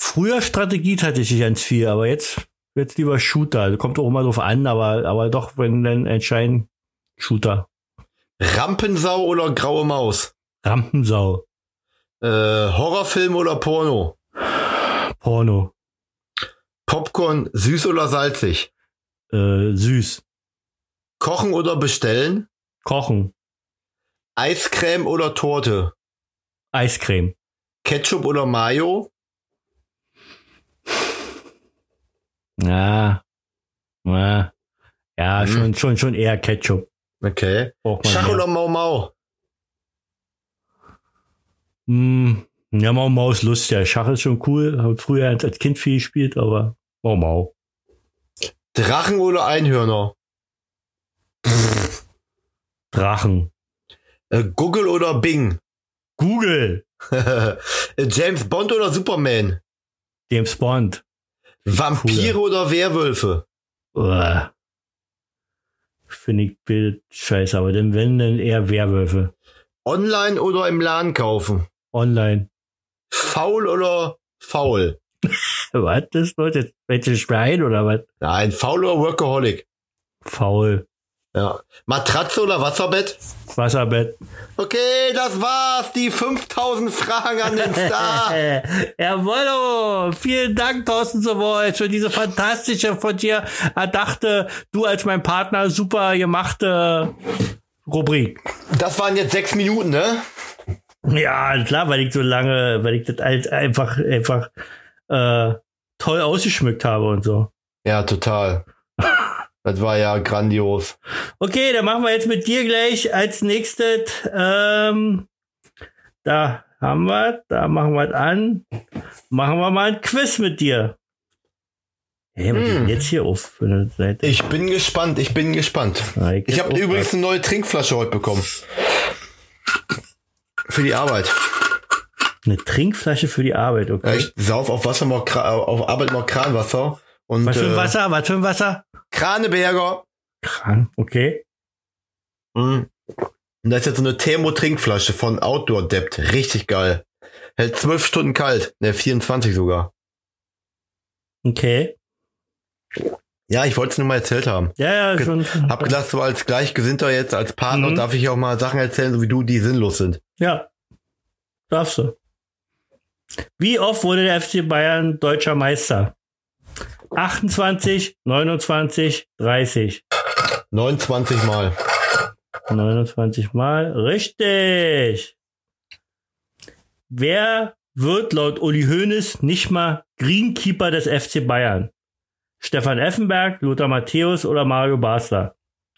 früher Strategie tatsächlich ganz viel, aber jetzt jetzt lieber Shooter. Kommt auch immer drauf an, aber aber doch, wenn dann entscheiden Shooter. Rampensau oder graue Maus? Rampensau. Äh, Horrorfilm oder Porno? Porno. Popcorn süß oder salzig? Äh, süß. Kochen oder bestellen? Kochen. Eiscreme oder Torte? Eiscreme. Ketchup oder Mayo? Ja. Ja, ja Hm. schon, schon, schon eher Ketchup. Okay. Schach oder Mau Mau? Hm, ja, Mau Mau ist lustig. Schach ist schon cool. Hab früher als Kind viel gespielt, aber Mau Mau. Drachen oder Einhörner? Drachen. Äh, Google oder Bing? Google. James Bond oder Superman? James Bond. Vampire Cooler. oder Werwölfe? Uah. Finde ich Bild scheiße, aber dann wenn, dann eher Werwölfe. Online oder im Laden kaufen? Online. Faul oder faul? Was das jetzt? Welche Schwein oder was? Nein, faul oder Workaholic? Faul. Ja. Matratze oder Wasserbett? Wasserbett. Okay, das war's. Die 5000 Fragen an den Star. Jawollo! Vielen Dank, Thorsten Sowold, für diese fantastische, von dir erdachte, du als mein Partner super gemachte Rubrik. Das waren jetzt sechs Minuten, ne? Ja, klar, weil ich so lange, weil ich das einfach, einfach äh, toll ausgeschmückt habe und so. Ja, total. Das war ja grandios. Okay, dann machen wir jetzt mit dir gleich als nächstes. Ähm, da haben wir, da machen wir es an. Machen wir mal ein Quiz mit dir. Hey, was ist denn jetzt hier auf für eine Seite? Ich bin gespannt, ich bin gespannt. Ja, Ich habe übrigens eine neue Trinkflasche heute bekommen. Für die Arbeit. eine Trinkflasche für die Arbeit, Ja, okay? ich sauf auf Wasser auf Arbeit mal Kranwasser. Und was für ein äh, Wasser? Was für ein Wasser? Kraneberger. Kran, okay. Mhm. Und da ist jetzt so eine Thermo-Trinkflasche von Outdoor Dept. Richtig geil. Hält zwölf Stunden kalt. Ne, 24 sogar. Okay. Ja, ich wollte es nur mal erzählt haben. Ja, ja, Ge- schon. Hab gedacht, so als Gleichgesinnter jetzt, als Partner, Mhm. darf ich auch mal Sachen erzählen, so wie du, die sinnlos sind. Ja. Darfst du. Wie oft wurde der FC Bayern deutscher Meister? 28, 29, 30. 29 Mal. 29 Mal. Richtig. Wer wird laut Uli Hoeneß nicht mal Greenkeeper des FC Bayern? Stefan Effenberg, Lothar Matthäus oder Mario Basler?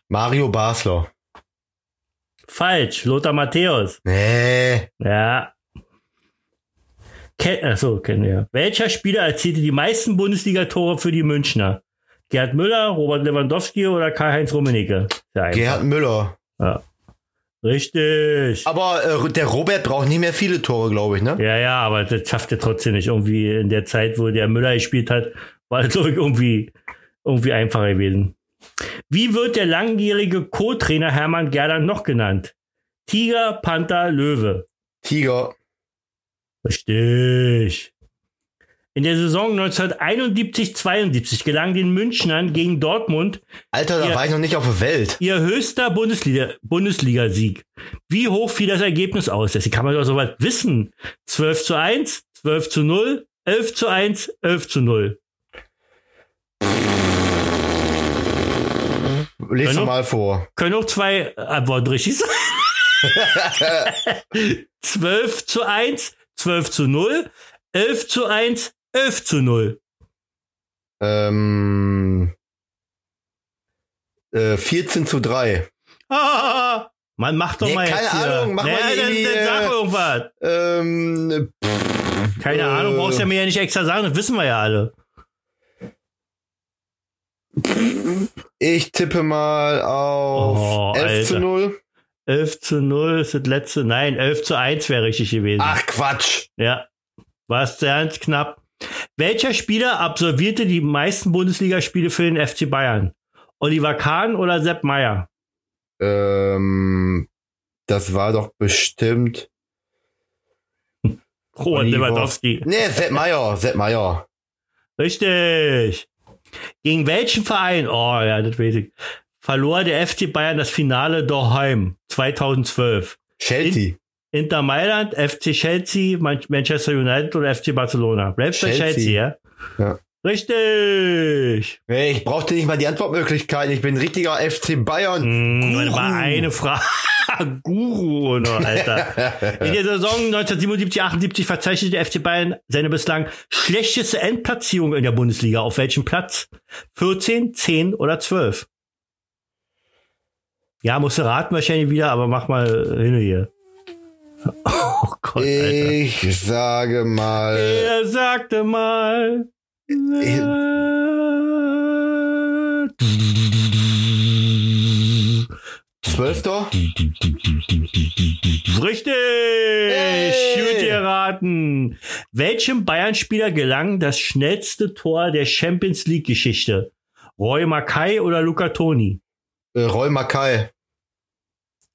Mario Basler. Falsch, Lothar Matthäus. Nee. Ja. Ken Achso, kennen wir. Welcher Spieler erzielte die meisten Bundesliga-Tore für die Münchner? Gerd Müller, Robert Lewandowski oder Karl-Heinz Rummenigge? Gerhard Müller. Ja. Richtig. Aber äh, der Robert braucht nicht mehr viele Tore, glaube ich, ne? Ja, ja, aber das schafft er trotzdem nicht. Irgendwie in der Zeit, wo der Müller gespielt hat, war das, irgendwie, irgendwie einfacher gewesen. Wie wird der langjährige Co-Trainer Hermann Gerland noch genannt? Tiger, Panther, Löwe. Tiger. Richtig. In der Saison 1971-72 gelang den Münchnern gegen Dortmund Alter, da Ja. war ich noch nicht auf der Welt. ihr höchster Bundesliga- Bundesliga-Sieg. Wie hoch fiel das Ergebnis aus? Das kann man doch soweit wissen. 12 zu 1, 12 zu 0, 11 zu 1, 11 zu 0. Lies doch mal vor. Können auch zwei Antworten richtig sein. 12 zu 1, 12 zu 0, 11 zu 1, 11 zu 0. Ähm, äh, 14 zu 3. Ah, man macht doch Nee, mal keine jetzt hier. Ahnung, mach mal naja, dann, irgendwie, dann sag äh, irgendwas. Ähm, Keine äh, Ahnung, brauchst ja mir ja nicht extra sagen, das wissen wir ja alle. ich tippe mal auf Oh, 11 zu Alter. 0. 11 zu 0 ist das letzte. Nein, 11 zu 1 wäre richtig gewesen. Ach, Quatsch. Ja, war es ganz knapp. Welcher Spieler absolvierte die meisten Bundesligaspiele für den FC Bayern? Oliver Kahn oder Sepp Meyer? Ähm, das war doch bestimmt. Oliver. Lewandowski. Nee, Sepp Meier, Sepp Meier. Richtig. Gegen welchen Verein, oh ja, das weiß ich, verlor der FC Bayern das Finale daheim 2012? Chelsea. Inter Mailand, FC Chelsea, Man Manchester United oder FC Barcelona? Bleibst Chelsea. Chelsea, ja? Ja. Richtig. Hey, ich brauchte nicht mal die Antwortmöglichkeit. Ich bin richtiger FC Bayern. Hm, warte mal, Guru. eine Frage. Guru, nur, Alter. In der Saison 1977-78 verzeichnete der FC Bayern seine bislang schlechteste Endplatzierung in der Bundesliga. Auf welchem Platz? 14, 10 oder 12? Ja, musst du raten wahrscheinlich wieder, aber mach mal hin hier. Oh Gott, Alter. Ich sage mal. Er sagte mal. Zwölfter? Richtig! Hey! Gut geraten. Welchem Bayern-Spieler gelang das schnellste Tor der Champions League-Geschichte? Roy Mackay oder Luca Toni? Äh, Roy Mackay.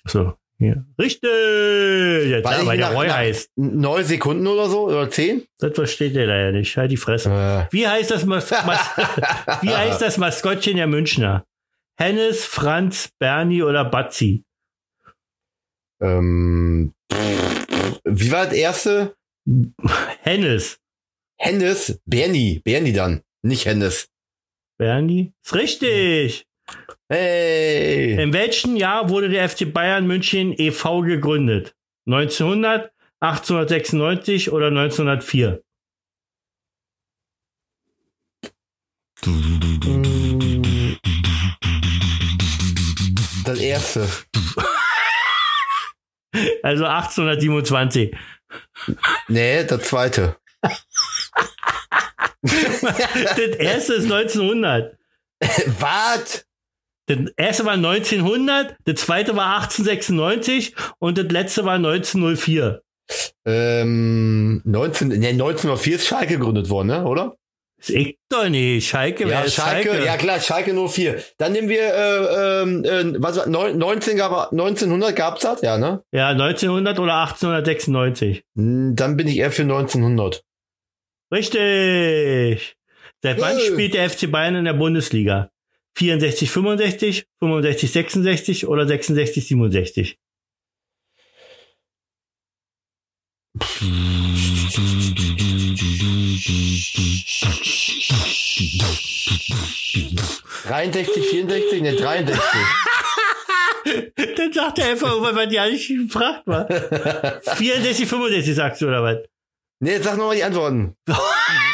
So, hier. Richtig! Jetzt, Weil ja, weil der Roy heißt. Neun Sekunden oder so? Oder zehn? Das versteht der leider nicht. Halt die Fresse. Äh, Wie heißt das, Mas Mas Wie heißt das Maskottchen der Münchner? Hennes, Franz, Bernie oder Batzi? ähm, wie war das erste? Hennes. Hennes? Bernie. Bernie dann. Nicht Hennes. Bernie? Ist richtig. Hey. In welchem Jahr wurde der FC Bayern München e.V. gegründet? 1900, 1896 oder 1904? Das erste. Also 1827. Nee, das zweite. das erste ist 1900. Was? Das erste war 1900, das zweite war 1896 und das letzte war 1904. Ähm, 19, nee, 1904 ist Schalke gegründet worden, ne? oder? Ist ich doch nicht. Schalke, Ja, Schalke, Schalke? ja klar, Schalke 04. Dann nehmen wir, äh, ähm, äh, was war, neun- 19 gab, 1900 gab's das? Ja, ne? Ja, 1900 oder 1896. Hm, Dann bin ich eher für 1900. Richtig. Seit wann Äh. spielt der FC Bayern in der Bundesliga? 64, 65, 65, 66 oder 66, 67? Dreiundsechzig, 64, ne, 63. Dann sagt er einfach, weil man ja nicht gefragt war. 64, 65 sagst du, oder was? ne, sag nochmal die Antworten.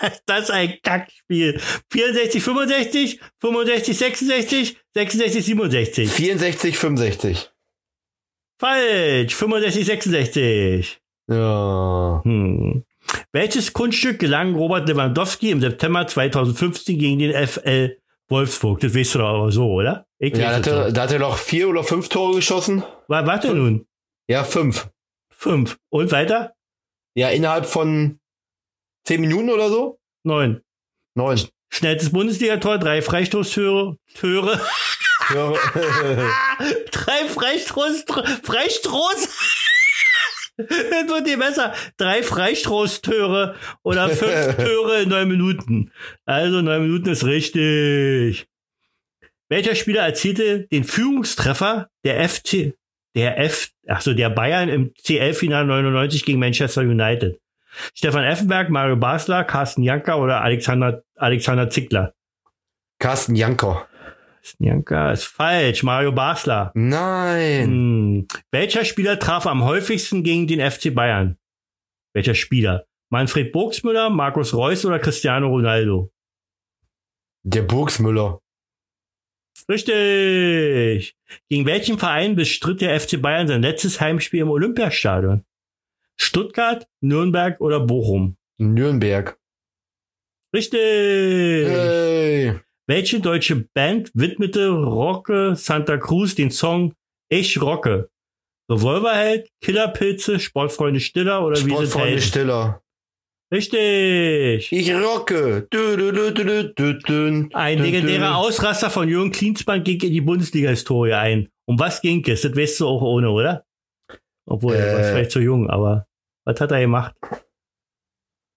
Das ist ein Kackspiel. 64, 65, 65, 66, 66, 67. 64, 65. Falsch. 65, 66. Ja. Hm. Welches Kunststück gelang Robert Lewandowski im September 2015 gegen den FL Wolfsburg? Das weißt du doch aber so, oder? Ich Ja, da hat, er, da hat er noch vier oder fünf Tore geschossen. Wa- Warte nun. Ja, fünf. Fünf. Und weiter? Ja, innerhalb von zehn Minuten oder so? Neun. Neun. Schnellstes Bundesligator, drei Freistoßtore, Töre, Ja. drei Freistoß, Freistoß. Das wird dir besser. Drei Freistoßtöre oder fünf Töre in neun Minuten. Also neun Minuten ist richtig. Welcher Spieler erzielte den Führungstreffer der FC, der F, ach so, der Bayern im CL-Finale 99 gegen Manchester United? Stefan Effenberg, Mario Basler, Carsten Janker oder Alexander, Alexander Zickler? Carsten Janker. Janker ist falsch. Mario Basler. Nein. Hm. Welcher Spieler traf am häufigsten gegen den FC Bayern? Welcher Spieler? Manfred Burgsmüller, Markus Reus oder Cristiano Ronaldo? Der Burgsmüller. Richtig. Gegen welchen Verein bestritt der FC Bayern sein letztes Heimspiel im Olympiastadion? Stuttgart, Nürnberg oder Bochum? Nürnberg. Richtig. Hey. Welche deutsche Band widmete Rocke Santa Cruz den Song Ich rocke? Revolverheld, Killerpilze, Sportfreunde Stiller oder wie sind Sportfreunde? Stiller. Richtig. Ich rocke. Du, du, du, Ein legendärer. Ausraster von Jürgen Klinsmann ging in die Bundesliga-Historie ein. Um was ging es? Das weißt du auch ohne, oder? Obwohl, er war Äh. vielleicht zu jung, aber was hat er gemacht?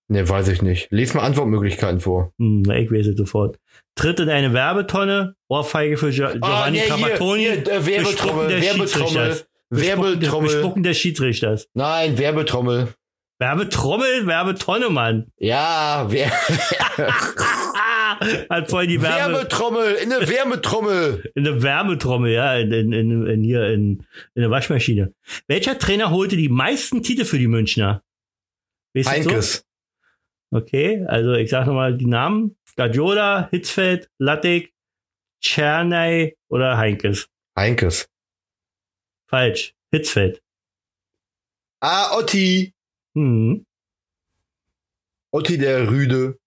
Ne, weiß ich nicht. Lies mal Antwortmöglichkeiten vor. Hm, na, ich weiß es sofort. Tritt in eine Werbetonne, Ohrfeige für Gio Giovanni nee, Trapattoni, hier, hier, äh, Werbetrommel, der Werbetrommel, Werbetrommel. Bespucken des Schiedsrichters. Nein, Werbetrommel. Werbetrommel, Werbetonne, Mann. Ja, Wer Hat voll die Werbe, Werbetrommel, in eine Wärmetrommel. in eine Wärmetrommel, ja, in, in, in, in hier in, in der Waschmaschine. Welcher Trainer holte die meisten Titel für die Münchner? Weißt du so? Heinkes. Okay, also ich sag nochmal die Namen. Guardiola, Hitzfeld, Lattek, Czernay oder Heinkes. Heinkes. Falsch. Hitzfeld. Ah, Otti. Hm. Otti der Rüde.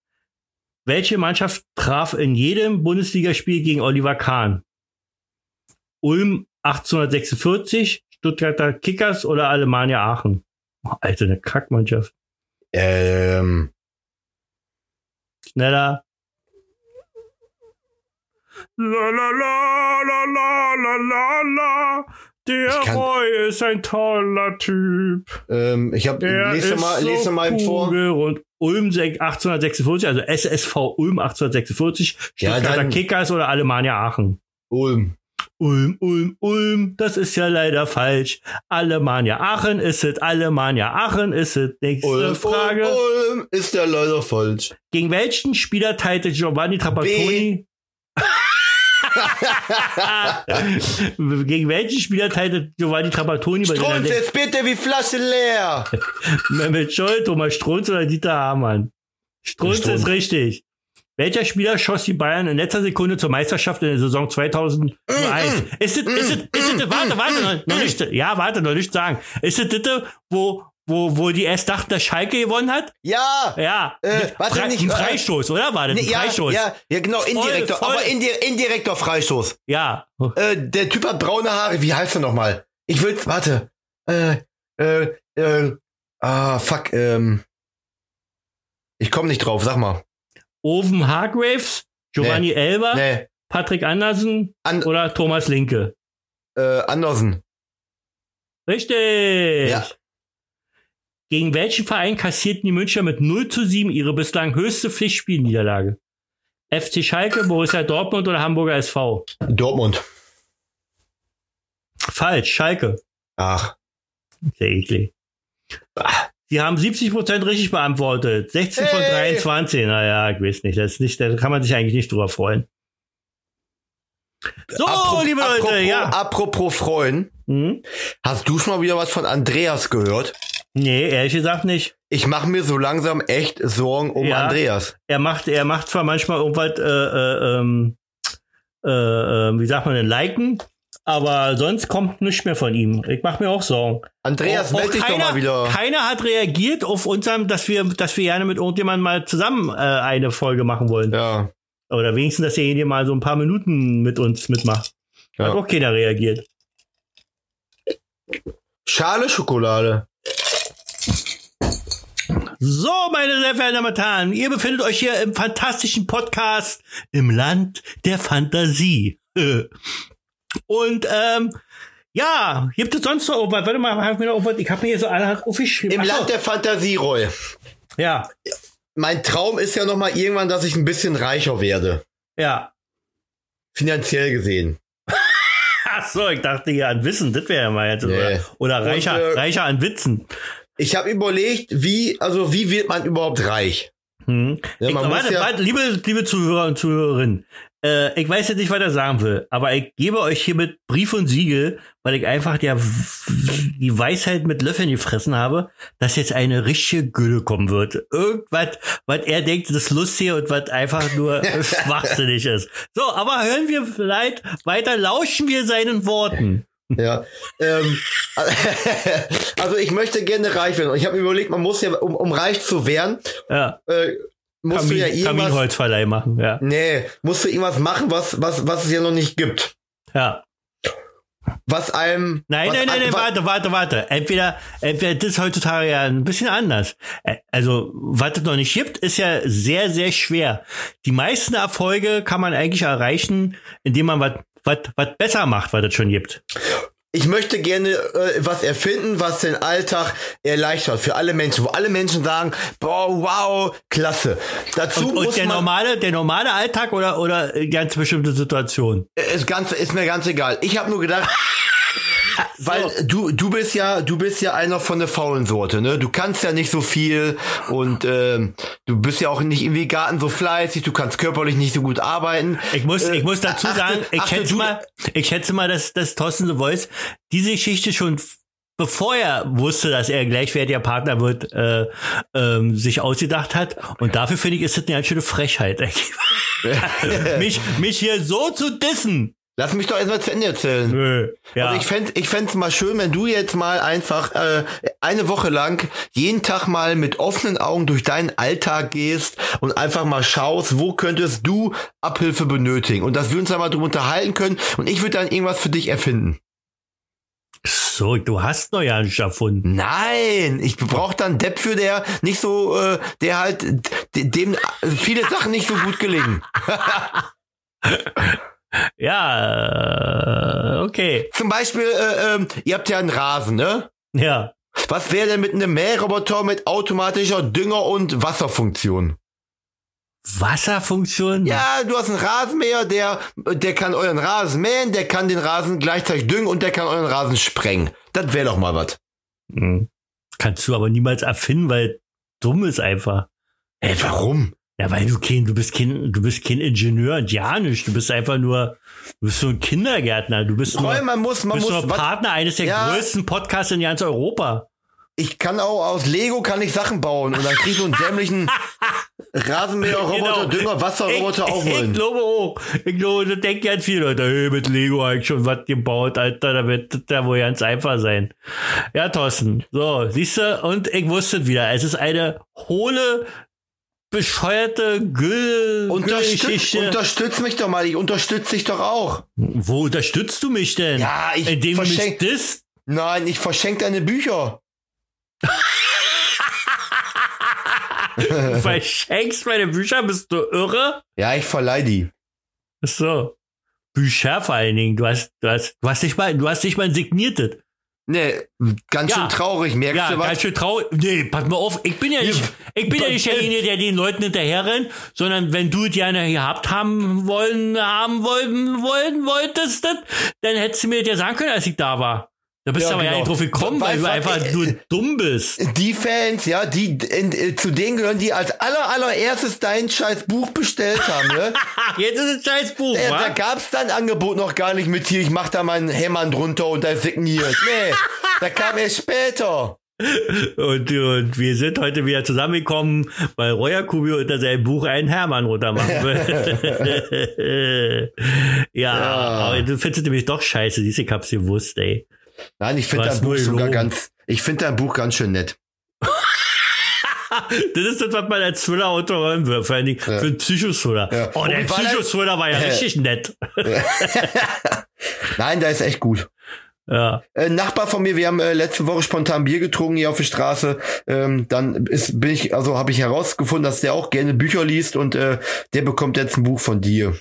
Welche Mannschaft traf in jedem Bundesligaspiel gegen Oliver Kahn? Ulm 1846, Stuttgarter Kickers oder Alemannia Aachen? Oh, Alter, eine Kackmannschaft. Ähm, Schneller. La la la la la la la la. Der kann- Roy ist ein toller Typ. ähm, ich hab, Der lese ist mal, so lese mal vor. kugelrund. Ulm sech- 1846, also SSV Ulm 1846, Ja, Stuttgarter dann- Kickers oder Alemannia Aachen. Ulm. Ulm, Ulm, Ulm, das ist ja leider falsch. Alemannia Aachen ist es, Alemannia Aachen ist es. Nächste Ulm, Frage. Ulm, Ulm ist der leider falsch. Gegen welchen Spieler teilte Giovanni Trapattoni? Gegen welchen Spieler teilte Giovanni Trapattoni bei Strunz, jetzt bitte wie Flasche leer. Mehmet Scholl, Thomas Strunz oder Dieter Hamann? Strunz, Strunz. ist richtig. Welcher Spieler schoss die Bayern in letzter Sekunde zur Meisterschaft in der Saison 2001? Mm, Ist es, ist es, ist es, warte, warte, noch, noch nicht, ja, warte, noch nicht sagen. Ist es das, wo, wo, wo die erst dachten, dass Schalke gewonnen hat? Ja. Ja. Äh, warte, Fre- nicht, ein äh, Freistoß, oder? War das ein Nee, ja, Freistoß? ja, ja, genau, indirekter, voll. aber indi indirekter Freistoß. Ja. Äh, der Typ hat braune Haare. Wie heißt er nochmal? Ich will, warte. Äh, äh, äh, ah, fuck, ähm. Ich komme nicht drauf, sag mal. Oven Hargraves, Giovanni Elber, Nee, Patrick Andersen An oder Thomas Linke? äh, Andersen. Richtig. Ja. Gegen welchen Verein kassierten die Münchner mit 0 zu 7 ihre bislang höchste Pflichtspielniederlage? FC Schalke, Borussia Dortmund oder Hamburger SV? Dortmund. Falsch, Schalke. Ach, Sehr eklig. Sie haben 70% richtig beantwortet. 16 von Hey! 23. Naja, ich weiß nicht. Das ist nicht, da kann man sich eigentlich nicht drüber freuen. So, Apro- liebe Leute, apropos, ja. Apropos freuen. Hm? Hast du schon mal wieder was von Andreas gehört? Nee, ehrlich gesagt nicht. Ich mache mir so langsam echt Sorgen um Ja. Andreas. Er macht, er macht zwar manchmal irgendwas, äh, äh, ähm, äh, äh, wie sagt man denn, liken, aber sonst kommt nichts mehr von ihm. Ich mache mir auch Sorgen. Andreas, melde dich doch keiner- mal wieder. Keiner hat reagiert auf unserem, dass wir, dass wir gerne mit irgendjemandem mal zusammen äh, eine Folge machen wollen. Ja, Oder wenigstens, dass derjenige mal so ein paar Minuten mit uns mitmacht. Hat ja. auch keiner reagiert. Schale Schokolade. So, meine sehr verehrten Damen und Herren, ihr befindet euch hier im fantastischen Podcast im Land der Fantasie. Und ähm, ja, gibt es sonst noch irgendwas? Warte mal, hab ich mir noch irgendwas? Ich habe mir hier so alle aufgeschrieben. Im Ach so, Land der Fantasie, Roy. Ja, Mein Traum ist ja noch mal irgendwann, dass ich ein bisschen reicher werde. ja. Finanziell gesehen. Ach so, ich dachte ja an Wissen, das wäre ja mal jetzt. Nee. Oder, oder reicher, Und, äh, reicher an Witzen. Ich habe überlegt, wie, also wie wird man überhaupt reich? Hm. Ja, ich, warte, ja- warte, liebe, liebe Zuhörer und Zuhörerinnen, äh, ich weiß jetzt nicht, was er sagen will, aber ich gebe euch hiermit Brief und Siegel, weil ich einfach der, die Weisheit mit Löffeln gefressen habe, dass jetzt eine richtige Gülle kommen wird. Irgendwas, was er denkt, das ist lustig und was einfach nur schwachsinnig ist. So, aber hören wir vielleicht weiter, lauschen wir seinen Worten. Ja. ähm, also ich möchte gerne reich werden. Ich habe mir überlegt, man muss ja, um, um reich zu werden, Ja, äh, musst du ja Kamin, irgendwas. Kaminholzverleih machen, ja. Nee, musst du irgendwas machen, was, was, was es ja noch nicht gibt. Ja. was einem. Nein, was nein, nein, nein, wa- warte, warte, warte. Entweder, entweder das ist heutzutage ja ein bisschen anders. Also, was es noch nicht gibt, ist ja sehr, sehr schwer. Die meisten Erfolge kann man eigentlich erreichen, indem man was, was, besser macht, was es schon gibt. Ich möchte gerne äh, was erfinden, was den Alltag erleichtert für alle Menschen, wo alle Menschen sagen, boah, wow, klasse. Dazu Und, muss und der man, normale, der normale Alltag oder, oder ganz bestimmte Situation? ist, ganz, ist mir ganz egal. Ich habe nur gedacht, weil du du bist ja du bist ja einer von der faulen Sorte, ne? Du kannst ja nicht so viel und ähm, du bist ja auch nicht irgendwie Garten so fleißig. Du kannst körperlich nicht so gut arbeiten. Ich muss, Äh, ich muss dazu achte- sagen, ich achte schätze mal, ich schätze mal, dass, dass Thorsten The Voice diese Geschichte schon bevor er wusste, dass er gleichwertiger Partner wird, äh, ähm, sich ausgedacht hat. Und dafür finde ich, ist das eine ganz schöne Frechheit. mich, mich hier so zu dissen. Lass mich doch erstmal zu Ende erzählen. Nö. Ja. Also ich fänd, ich fänd's mal schön, wenn du jetzt mal einfach äh, eine Woche lang jeden Tag mal mit offenen Augen durch deinen Alltag gehst und einfach mal schaust, wo könntest du Abhilfe benötigen und dass wir uns da mal drüber unterhalten können und ich würde dann irgendwas für dich erfinden. so, du hast noch ja nicht erfunden. Nein, ich brauche dann Depp für der nicht so, äh, der halt dem viele Sachen nicht so gut gelingen. Ja, äh, okay. Zum Beispiel, äh, ähm, ihr habt ja einen Rasen, ne? Ja. Was wäre denn mit einem Mähroboter mit automatischer Dünger- und Wasserfunktion? Wasserfunktion? Ja, du hast einen Rasenmäher, der, der kann euren Rasen mähen, der kann den Rasen gleichzeitig düngen und der kann euren Rasen sprengen. Das wäre doch mal was. Hm. Kannst du aber niemals erfinden, weil dumm ist einfach. Ey, warum? Ja, weil du kein, du bist kein, du bist kein Ingenieur und ja nicht. Du bist einfach nur, du bist so ein Kindergärtner. Du bist nur, Roy, man muss, man bist muss, nur was, Partner eines der Ja. größten Podcasts in ganz Europa. ich kann auch aus Lego kann ich Sachen bauen und dann krieg ich so einen dämlichen Rasenmäher, Roboter, Genau. Dünger, Wasserroboter ich, auch ich wollen. glaube auch. Ich glaube, da denken ganz viele Leute, hey, mit Lego habe ich schon was gebaut, Alter, da wird ja wohl ganz einfach sein. Ja, Thorsten. So, siehst du, und ich wusste es wieder. Es ist eine hohle, bescheuerte Güll, Unterstütz, mich doch mal, ich unterstütze dich doch auch. Wo unterstützt du mich denn? Ja, ich Indem du mich verschenk- disst? Nein, ich verschenke deine Bücher. Du verschenkst meine Bücher, bist du irre? Ja, ich verleih die. Ach So. Bücher vor allen Dingen. Du hast, du hast, du hast nicht mal, du hast nicht mal ein signiertes. Nee, ganz Ja. schön traurig. Merkst Ja, du was? ganz schön traurig. Nee, pass mal auf. Ich bin ja nicht, ich bin ja nicht derjenige, der den Leuten hinterher rennt, sondern wenn du es gerne gehabt haben wollen, haben wollen, wollen, wolltest, das, dann hättest du mir das ja sagen können, als ich da war. Da bist Ja, du aber ja genau. nicht drauf gekommen, weil du Weißt einfach äh, nur dumm bist. Die Fans, ja, die in, äh, zu denen gehören, die als aller allererstes dein scheiß Buch bestellt haben, ne? Jetzt ist es scheiß Buch, Äh, da gab's dein Angebot noch gar nicht mit hier, ich mach da meinen Hämmern drunter und da signiert. Nee, da kam erst später. Und, und wir sind heute wieder zusammengekommen, weil Roya Kubi unter seinem Buch einen Hermann runtermachen will. ja, aber du findest nämlich doch scheiße, du, ich hab's gewusst, ey. Nein, ich finde dein Buch sogar gelogen. ganz, ich finde dein Buch ganz schön nett. Das ist das, was man als Thriller-Autor hören will, vor allen Dingen für einen Psychothriller. Ja. Oh, der der- Psychothriller war ja Äh. richtig nett. Nein, da ist echt gut. Ja. Äh, Nachbar von mir, wir haben äh, letzte Woche spontan Bier getrunken hier auf der Straße. Ähm, dann ist, bin ich, also habe ich herausgefunden, dass der auch gerne Bücher liest und äh, der bekommt jetzt ein Buch von dir.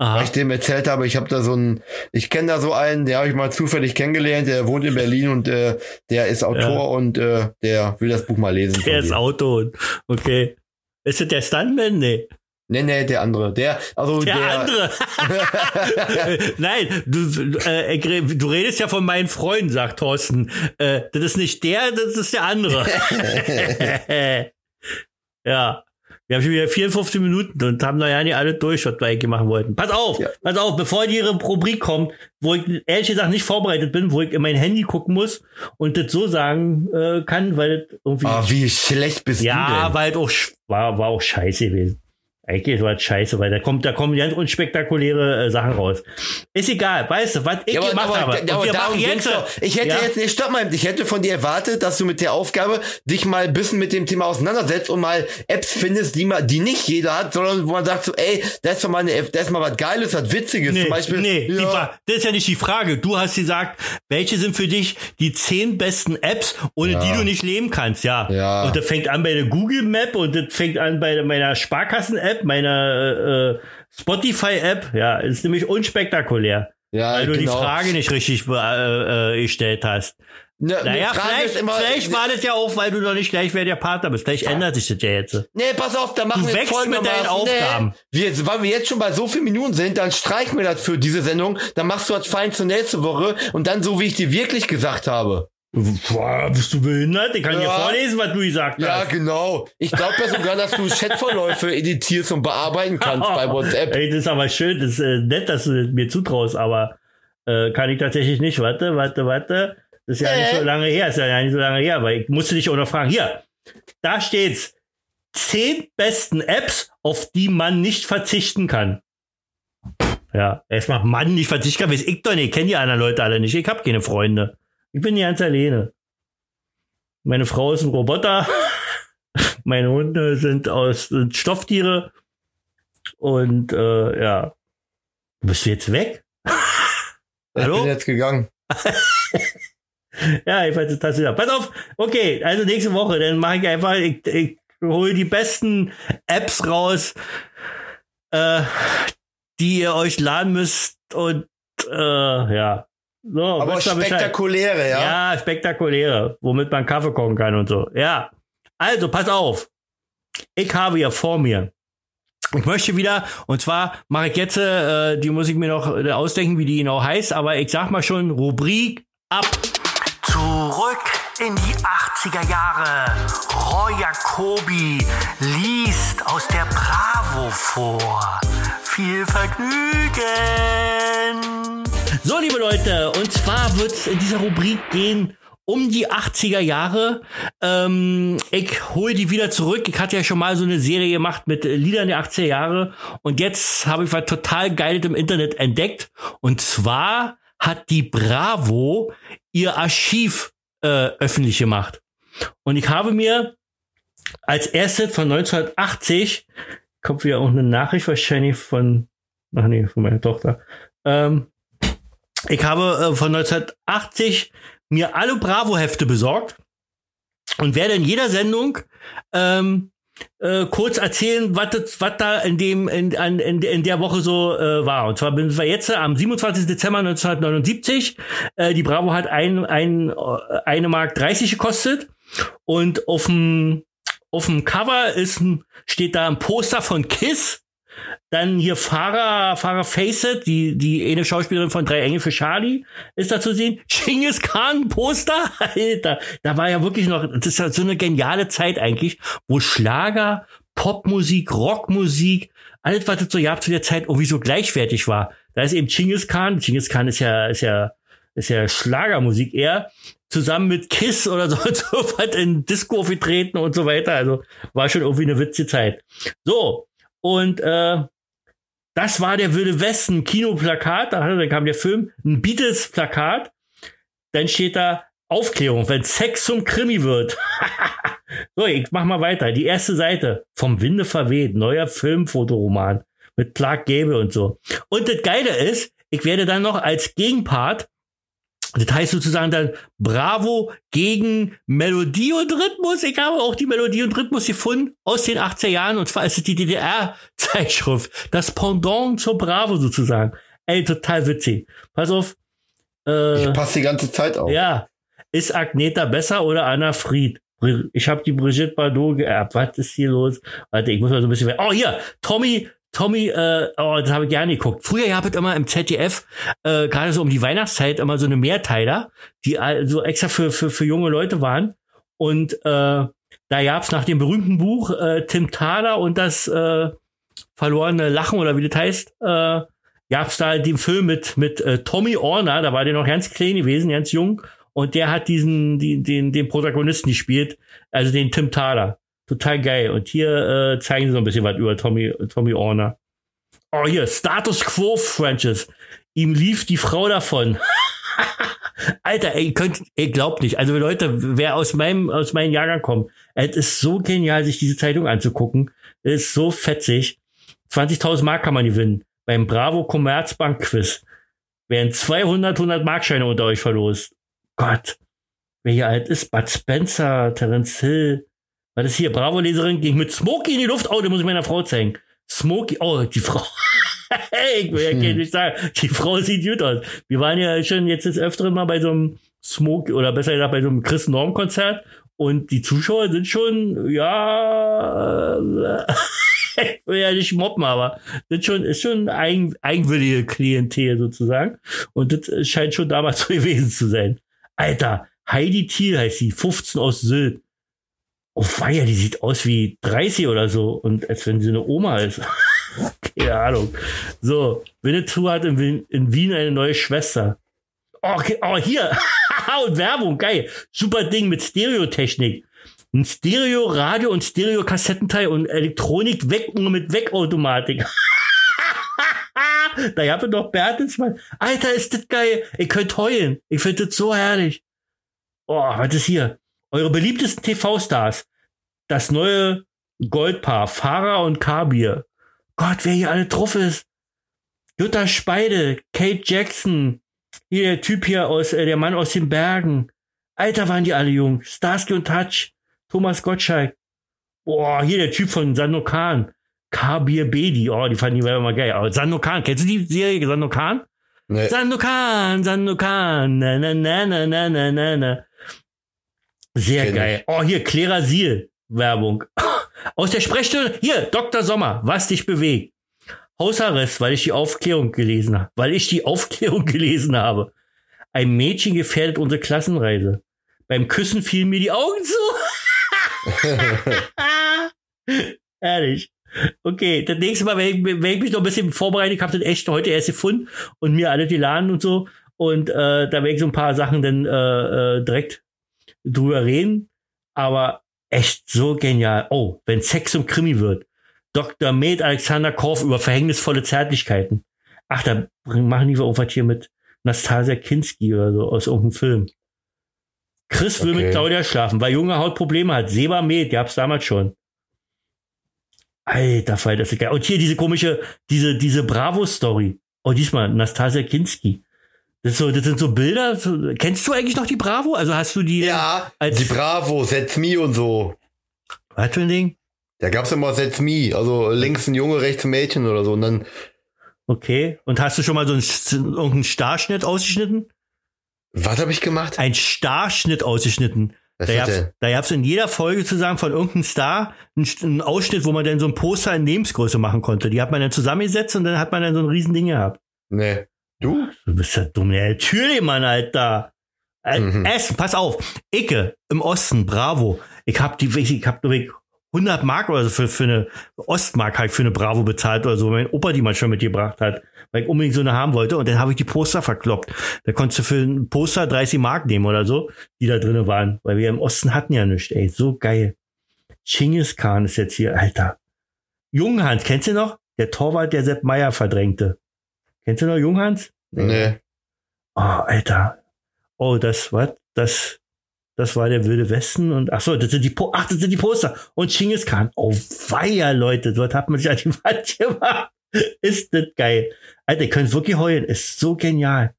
Weil Aha. ich dem erzählt habe, ich habe da so einen, ich kenne da so einen, der habe ich mal zufällig kennengelernt, der wohnt in Berlin und äh, der ist Autor Ja. und äh, der will das Buch mal lesen. Der ist dir. Auto. Okay. Ist das der Stuntman? Nee. Nee, nee, der andere. Der, also Der, der, andere. Nein, du, äh, du redest ja von meinen Freunden, sagt Thorsten. Äh, das ist nicht der, das ist der andere. ja. Wir haben schon wieder 54 Minuten und haben noch ja nicht alle durch, was wir eigentlich machen wollten. Pass auf, Ja. pass auf, bevor die ihre Rubrik kommt, wo ich ehrlich gesagt nicht vorbereitet bin, wo ich in mein Handy gucken muss und das so sagen äh, kann, weil das irgendwie. Ah, wie schlecht bist du ja, denn? weil es auch war, war auch scheiße gewesen. Eigentlich ist was scheiße, weil da kommt, da kommen ganz unspektakuläre äh, Sachen raus. Ist egal, weißt du, was ich Ja, aber, gemacht aber, habe. ja, aber wir darum machen geht's jetzt, doch. Ich hätte ja, jetzt nicht, stopp mal, ich hätte von dir erwartet, dass du mit der Aufgabe dich mal ein bisschen mit dem Thema auseinandersetzt und mal Apps findest, die mal, die nicht jeder hat, sondern wo man sagt so, ey, da ist doch mal eine App, da ist mal was Geiles, was Witziges, Nee, zum Beispiel. nee ja, Fra- das ist ja nicht die Frage. Du hast gesagt, welche sind für dich die zehn besten Apps, ohne die du nicht leben kannst, ja. Ja. Und das fängt an bei der Google Map und das fängt an bei meiner Sparkassen-App, meiner äh, Spotify-App. Ja, ist nämlich unspektakulär. ja, weil du die genau. Frage nicht richtig äh, äh, gestellt hast. Ne, Naja, vielleicht, immer, vielleicht war das ja auch, weil du noch nicht gleich wer der Partner bist. Vielleicht ändert sich das ja jetzt. Nee, pass auf, da machen Du wir wächst mit folgendermaßen. deinen Aufgaben. Nee, wir, weil wir jetzt schon bei so vielen Minuten sind, dann streichen wir das für diese Sendung, dann machst du das fein zur nächste Woche und dann so, wie ich dir wirklich gesagt habe. Boah, bist du behindert? Ich kann dir Ja. vorlesen, was du gesagt Ja, hast. genau. Ich glaube ja sogar, dass du Chatverläufe editierst und bearbeiten kannst bei WhatsApp. Ey, das ist aber schön, das ist äh, nett, dass du das mir zutraust, aber äh, kann ich tatsächlich nicht. Warte, warte, warte. Das ist ja Äh. nicht so lange her, ist ja nicht so lange her, aber ich musste dich auch noch fragen. Hier, da steht's. Zehn besten Apps, auf die man nicht verzichten kann. Ja, erstmal Mann nicht verzichten kann, weiß ich doch nicht. Ich kenne die anderen Leute alle nicht. Ich habe keine Freunde. Ich bin ganz alleine. Meine Frau ist ein Roboter. Meine Hunde sind aus sind Stofftiere. Und äh, ja. Bist du jetzt weg? Ich Hallo? bin jetzt gegangen. Ja, ich weiß, das wieder. Pass auf. Okay, also nächste Woche, dann mache ich einfach, ich, ich hole die besten Apps raus, äh, die ihr euch laden müsst und äh, ja. So, Aber spektakuläre, ja? Ja, spektakuläre, womit man Kaffee kochen kann und so. Ja. Also, pass auf. Ich habe hier vor mir. Ich möchte wieder, und zwar mache ich jetzt, äh, die muss ich mir noch äh, ausdenken, wie die genau heißt, aber ich sag mal schon, Rubrik ab. Zurück in die 80er Jahre. Roy Jacobi liest aus der Bravo vor. Viel Vergnügen. So, liebe Leute, und zwar wird es in dieser Rubrik gehen um die 80er Jahre. Ähm, ich hole die wieder zurück. Ich hatte ja schon mal so eine Serie gemacht mit Liedern der 80er Jahre. Und jetzt habe ich was total Geiles im Internet entdeckt. Und zwar hat die Bravo ihr Archiv äh, öffentlich gemacht. Und ich habe mir als erstes von 1980, kommt wieder auch eine Nachricht wahrscheinlich von, ach nee, von meiner Tochter. Ähm, ich habe äh, von 1980 mir alle Bravo-Hefte besorgt und werde in jeder Sendung ähm, äh, kurz erzählen, was da in dem in, an, in, in der Woche so äh, war. Und zwar bin wir jetzt am 27. Dezember 1979. Äh, die Bravo hat ein, ein, äh, eine Mark 30 gekostet und auf dem auf dem Cover ist steht da ein Poster von Kiss. Dann hier Farah, Farah Facet, die, die eine Schauspielerin von Drei Engel für Charlie, ist da zu sehen. Genghis Khan Poster, Alter. Da war ja wirklich noch, das ist ja so eine geniale Zeit eigentlich, wo Schlager, Popmusik, Rockmusik, alles, was es so gab zu der Zeit, irgendwie so gleichwertig war. Da ist eben Genghis Khan. Genghis Khan ist ja, ist ja, ist ja Schlagermusik eher zusammen mit Kiss oder so, so was in Disco aufgetreten und so weiter. Also war schon irgendwie eine witzige Zeit. So, und äh, das war der Wilde Westen Kinoplakat. Da dann kam der Film, ein Beatles-Plakat. Dann steht da Aufklärung, wenn Sex zum Krimi wird. so, ich mach mal weiter. Die erste Seite. Vom Winde verweht. Neuer Filmfotoroman. Mit Clark Gable und so. Und das Geile ist, ich werde dann noch als Gegenpart das heißt sozusagen dann Bravo gegen Melodie und Rhythmus. Ich habe auch die Melodie und Rhythmus gefunden aus den 80er Jahren und zwar ist es die DDR-Zeitschrift. Das Pendant zur Bravo sozusagen. Ey, total witzig. Pass auf. Äh, Ich passe die ganze Zeit auf. ja. Ist Agneta besser oder Anna Fried? Ich habe die Brigitte Bardot geerbt. Was ist hier los? Warte, ich muss mal so ein bisschen. Oh, hier, Tommy, Tommy, äh, oh, das habe ich gerne geguckt. Früher gab es immer im ZDF, äh, gerade so um die Weihnachtszeit, immer so eine Mehrteiler, die all- so extra für, für, für junge Leute waren. Und äh, da gab's nach dem berühmten Buch äh, Tim Thaler und das äh, verlorene Lachen oder wie das heißt, äh, gab's da den Film mit, mit äh, Tommy Orner, da war der noch ganz klein gewesen, ganz jung. Und der hat diesen, die, den, den Protagonisten gespielt, also den Tim Thaler. Total geil. Und hier äh, zeigen sie so ein bisschen was über Tommy, Tommy Orner. Oh, hier, Status Quo Franchise. Ihm lief die Frau davon. Alter, ey, könnt, ihr glaubt nicht. Also Leute, wer aus meinem, aus meinem Jahrgang kommt, es ist so genial, sich diese Zeitung anzugucken. Es ist so fetzig. 20.000 Mark kann man gewinnen. Beim Bravo Commerzbank Quiz werden 200, 100 Markscheine unter euch verlost. Gott. Wer hier alt ist, Bud Spencer, Terence Hill. Was ist hier? Bravo-Leserin ging mit Smokey in die Luft. Oh, den muss ich meiner Frau zeigen. Smokey, oh, die Frau. hey, ich will ja hm. nicht sagen, die Frau sieht gut aus. Wir waren ja schon jetzt das öfteren mal bei so einem Smoke, oder besser gesagt bei so einem Chris Norm Konzert und die Zuschauer sind schon, ja, ich will ja nicht mobben, aber sind schon, ist schon ein eigenwillige Klientel sozusagen. Und das scheint schon damals so gewesen zu sein. Alter, Heidi Thiel heißt sie, 15 aus Sylt. Oh feier, die sieht aus wie 30 oder so und als wenn sie eine Oma ist. Keine Ahnung. So, Winnetou hat in Wien, in Wien eine neue Schwester. Oh, okay, oh hier. und Werbung, geil. Super Ding mit Stereotechnik. Ein Stereo, Radio und Stereo-Kassettenteil und Elektronik weg mit Wegautomatik. da habt ihr doch Bertelsmann. Alter, ist das geil. Ihr könnt heulen. Ich finde das so herrlich. Oh, was ist hier? Eure beliebtesten TV-Stars das neue Goldpaar, Farah und Kabir. Gott, wer hier alle drauf ist. Jutta Speide, Kate Jackson, hier der Typ hier aus, äh, der Mann aus den Bergen. Alter, waren die alle jung. Starsky und Touch, Thomas Gottschalk. Boah, hier der Typ von Sandokan. Kabir Bedi, oh, die fanden die immer geil. Oh, Aber Sanokan, kennst du die Serie Sandokan? Nee. Sandokan, Sandokan, na, na, na, na, na, na, na. Sehr Kenn geil. Ich. Oh, hier, Clara Siel. Werbung. Aus der Sprechstunde, hier, Dr. Sommer, was dich bewegt. Hausarrest, weil ich die Aufklärung gelesen habe. Weil ich die Aufklärung gelesen habe. Ein Mädchen gefährdet unsere Klassenreise. Beim Küssen fielen mir die Augen zu. Ehrlich. Okay, das nächste Mal, wenn ich, wenn ich mich noch ein bisschen vorbereite, ich habe das echt heute erst gefunden und mir alle die laden und so. Und äh, da werde ich so ein paar Sachen dann äh, äh, direkt drüber reden. Aber echt so genial. Oh, wenn Sex zum Krimi wird. Dr. Med Alexander Korf über verhängnisvolle Zärtlichkeiten. Ach, da machen die irgendwas hier mit Nastasia Kinski oder so aus irgendeinem Film. Chris will okay. mit Claudia schlafen, weil Junge Haut Probleme hat. Seba Med, gab's damals schon. Alter Fall, das ist geil. Und hier diese komische, diese, diese Bravo-Story. Oh, diesmal Nastasia Kinski. Das, so, das sind so Bilder. So, kennst du eigentlich noch die Bravo? Also hast du die. Ja, als die Bravo, Setz Me und so. Was für ein Ding? Da gab's immer Setz Me, also links ein Junge, rechts ein Mädchen oder so. Und dann. Okay. Und hast du schon mal so einen, irgendeinen Starschnitt ausgeschnitten? Was habe ich gemacht? Ein Starschnitt ausgeschnitten. Was da gab's, da gab's in jeder Folge zusammen von irgendeinem Star einen, Ausschnitt, wo man dann so ein Poster in Lebensgröße machen konnte. Die hat man dann zusammengesetzt und dann hat man dann so ein Riesending gehabt. Nee. Du? Du bist ja dumm. Ja, natürlich, Mann, Alter. Äh, mhm. Essen, pass auf. Icke im Osten, bravo. Ich hab die, ich hab nur 100 Mark oder so für, für eine Ostmark halt für eine Bravo bezahlt oder so, mein Opa die mal schon mitgebracht hat, weil ich unbedingt so eine haben wollte und dann habe ich die Poster verkloppt. Da konntest du für ein Poster 30 Mark nehmen oder so, die da drinnen waren, weil wir im Osten hatten ja nichts, ey, so geil. Chingis Khan ist jetzt hier, Alter. Junghans, kennst du noch? Der Torwart, der Sepp Meier verdrängte. Kennst du noch Junghans? Nee. Oh, Alter. Oh, das, was? Das, das war der Wilde Westen und ach so, das sind die, po ach, das sind die Poster und Chingis Khan. Oh, weia, Leute, dort hat man sich an die Wand gemacht. Ist das geil. Alter, ihr könnt wirklich heulen. Ist so genial.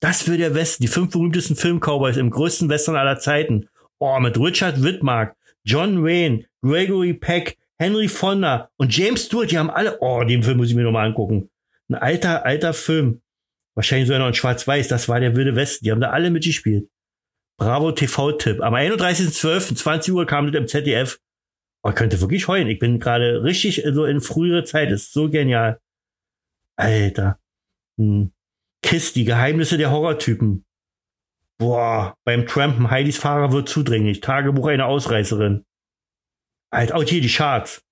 Das der Westen, die fünf berühmtesten Film-Cowboys im größten Western aller Zeiten. Oh, mit Richard Whitmark, John Wayne, Gregory Peck, Henry Fonda und James Stewart, die haben alle, oh, den Film muss ich mir nochmal angucken. Ein alter, alter Film. Wahrscheinlich sogar noch in Schwarz-Weiß. Das war der Wilde Westen. Die haben da alle mitgespielt. Bravo TV-Tipp. Am 31.12. 20 Uhr kam das im ZDF. Oh, könnte wirklich heulen. Ich bin gerade richtig so in frühere Zeit. Das ist so genial. Alter. Hm. Kiss, die Geheimnisse der Horrortypen. Boah, beim Trampen, Heidis Fahrer wird zudringlich. Tagebuch einer Ausreißerin. Alter, auch hier die Charts.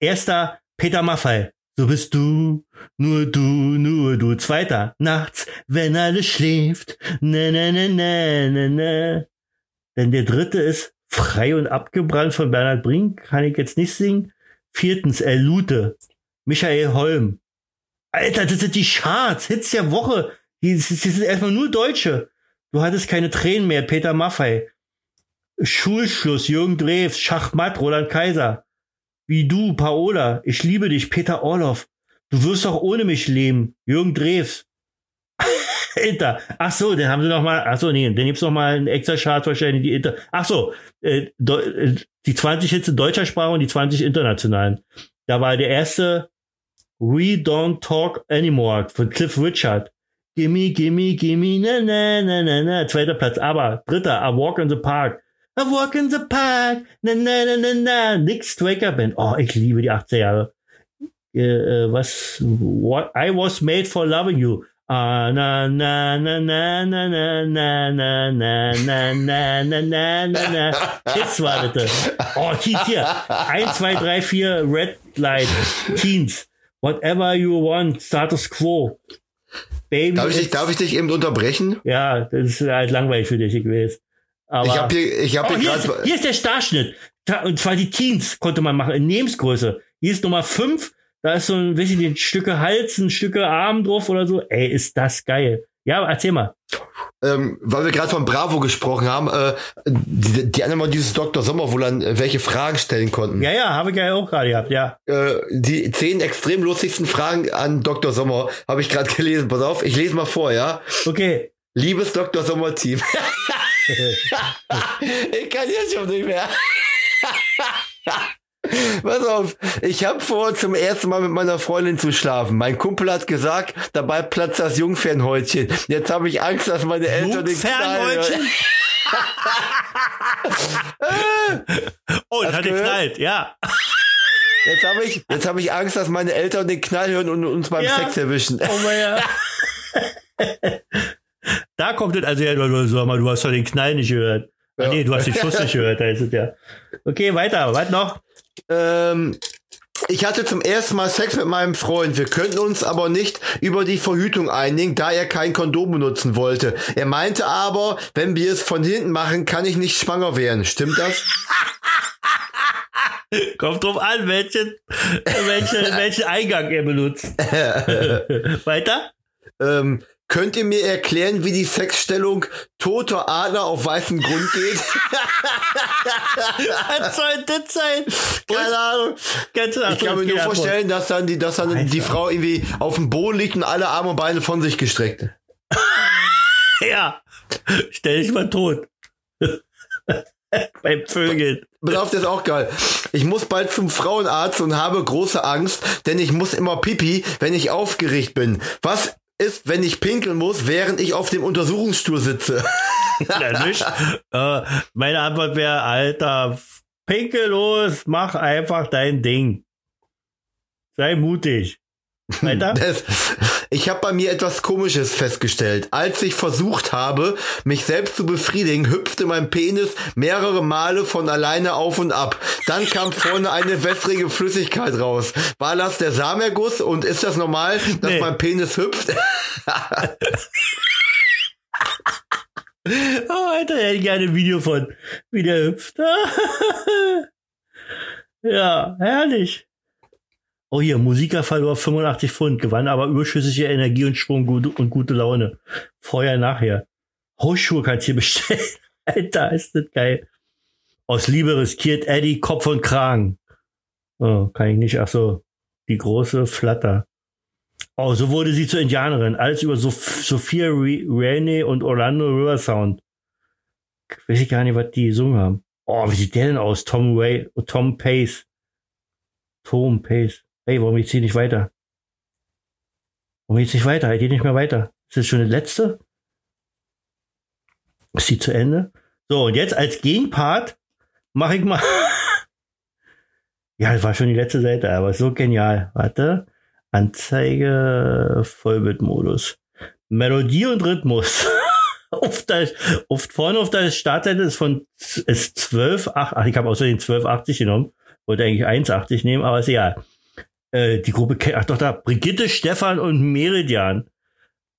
Erster, Peter Maffei. So bist du, nur du, nur du. Zweiter, nachts, wenn alles schläft. Ne, ne, ne, ne, ne, ne. Denn der dritte ist Frei und abgebrannt von Bernhard Brink kann ich jetzt nicht singen. Viertens, El Lute, Michael Holm. Alter, das sind die Charts, Hits der Woche. Die, die sind erstmal nur Deutsche. Du hattest keine Tränen mehr, Peter Maffei. Schulschluss, Jürgen Drews, Schachmatt, Roland Kaiser. Wie du, Paola. Ich liebe dich, Peter Orloff. Du wirst auch ohne mich leben, Jürgen Drews. Inter. Ach so, den haben sie noch mal. Ach so, nee, dann gibt's noch mal einen extra Chart wahrscheinlich die Inter. Ach so, äh, äh, die 20 Hits in deutscher Sprache und die 20 internationalen. Da war der erste We Don't Talk Anymore von Cliff Richard. Gimme, gimme, gimme, na, na, na, na, na. Zweiter Platz. Aber dritter, I Walk in the Park. I Walk in the Park. Na, na, na, na, na. Nick Straker Band. Oh, ich liebe die 80er Jahre. Äh, äh, was? What? I was made for loving you. Ah, na, na, na, na, na, na, na, na, na, na, na, na, na, na, na. Kids war das. Oh, Kids hier. 1, 2, 3, 4, Red Light. Teens. Whatever you want. Status Quo. Baby. Darf ich, dich, darf ich dich eben unterbrechen? Ja, das ist halt langweilig für dich, ich weiß. Aber ich habe hier, ich hab oh, hier, hier, ist, hier ist der Starschnitt. Und zwar die Teens konnte man machen in Lebensgröße. Hier ist Nummer 5 da ist so ein, nicht, ein Stücke Hals, ein Stücke Arm drauf oder so. Ey, ist das geil. Ja, erzähl mal. Ähm, weil wir gerade von Bravo gesprochen haben, äh, die, die anderen mal dieses Dr. Sommer, wo dann äh, welche Fragen stellen konnten. Ja, ja, habe ich ja auch gerade gehabt, ja. Äh, die zehn extrem lustigsten Fragen an Dr. Sommer habe ich gerade gelesen. Pass auf, ich lese mal vor, ja? Okay. Liebes Dr. Sommer Team. ich kann jetzt schon nicht mehr. Pass auf, ich habe vor, zum ersten Mal mit meiner Freundin zu schlafen. Mein Kumpel hat gesagt, dabei platzt das Jungfernhäutchen. Jetzt habe ich Angst, dass meine Eltern den Jungfernhäutchen? oh, das hat geknallt, ja. Jetzt habe ich, jetzt habe ich Angst, dass meine Eltern den Knall hören und uns beim ja. Sex erwischen. Oh mein ja. da kommt es, also ja, du, sag mal, du hast doch den Knall nicht gehört. Ja. Ah, nee, du hast den Schuss nicht gehört, da ist es ja. Okay, weiter, was noch? Ähm, ich hatte zum ersten Mal Sex mit meinem Freund. Wir könnten uns aber nicht über die Verhütung einigen, da er kein Kondom benutzen wollte. Er meinte aber, wenn wir es von hinten machen, kann ich nicht schwanger werden. Stimmt das? Kommt drauf an, welchen, welchen, welchen Eingang er benutzt. Weiter? Ähm, Könnt ihr mir erklären, wie die Sexstellung toter Adler auf weißem Grund geht? Was soll das sein? Keine Ahnung. Ganz ich kann mir nur vorstellen, dass dann die, dass dann die Frau irgendwie auf dem Boden liegt und alle Arme und Beine von sich gestreckt. ja. Stell dich mal tot. Beim Vögeln. Das ist auch geil. Ich muss bald zum Frauenarzt und habe große Angst, denn ich muss immer pipi, wenn ich aufgeregt bin. Was ist, wenn ich pinkeln muss, während ich auf dem Untersuchungsstuhl sitze? ja, nicht. Äh, meine Antwort wäre, Alter, pinkel los, mach einfach dein Ding. Sei mutig. Weiter? Das, ich habe bei mir etwas Komisches festgestellt. Als ich versucht habe, mich selbst zu befriedigen, hüpfte mein Penis mehrere Male von alleine auf und ab. Dann kam vorne eine wässrige Flüssigkeit raus. War das der Samenerguss und ist das normal, dass nee. mein Penis hüpft? oh, Alter, hätte ich gerne ein Video von, wie der hüpft. ja, herrlich. Oh hier, Musiker verlor 85 Pfund, gewann aber überschüssige Energie und Schwung und gute Laune. Vorher, nachher. Hausschuhe kannst du hier bestellen. Alter, ist das geil. Aus Liebe riskiert Eddie Kopf und Kragen. Oh, kann ich nicht. Ach so, die große Flatter. Oh, so wurde sie zur Indianerin. Alles über Sophia Rainey und Orlando River Sound. Weiß ich gar nicht, was die gesungen haben. Oh, wie sieht der denn aus? Tom Ray, Tom Pace. Tom Pace. Hey, warum geht's hier nicht weiter? Warum geht's nicht weiter? Ich gehe nicht mehr weiter. Ist das schon die letzte? Ist die zu Ende? So, und jetzt als Gegenpart mache ich mal. ja, das war schon die letzte Seite, aber so genial. Warte. Anzeige, Vollbildmodus. Melodie und Rhythmus. auf der, auf, vorne auf der Startseite ist von ist 12, ach, ach ich habe außerdem 1280 genommen. Wollte eigentlich 1,80 nehmen, aber ist egal. Äh, die Gruppe ach doch da, Brigitte, Stefan und Meridian.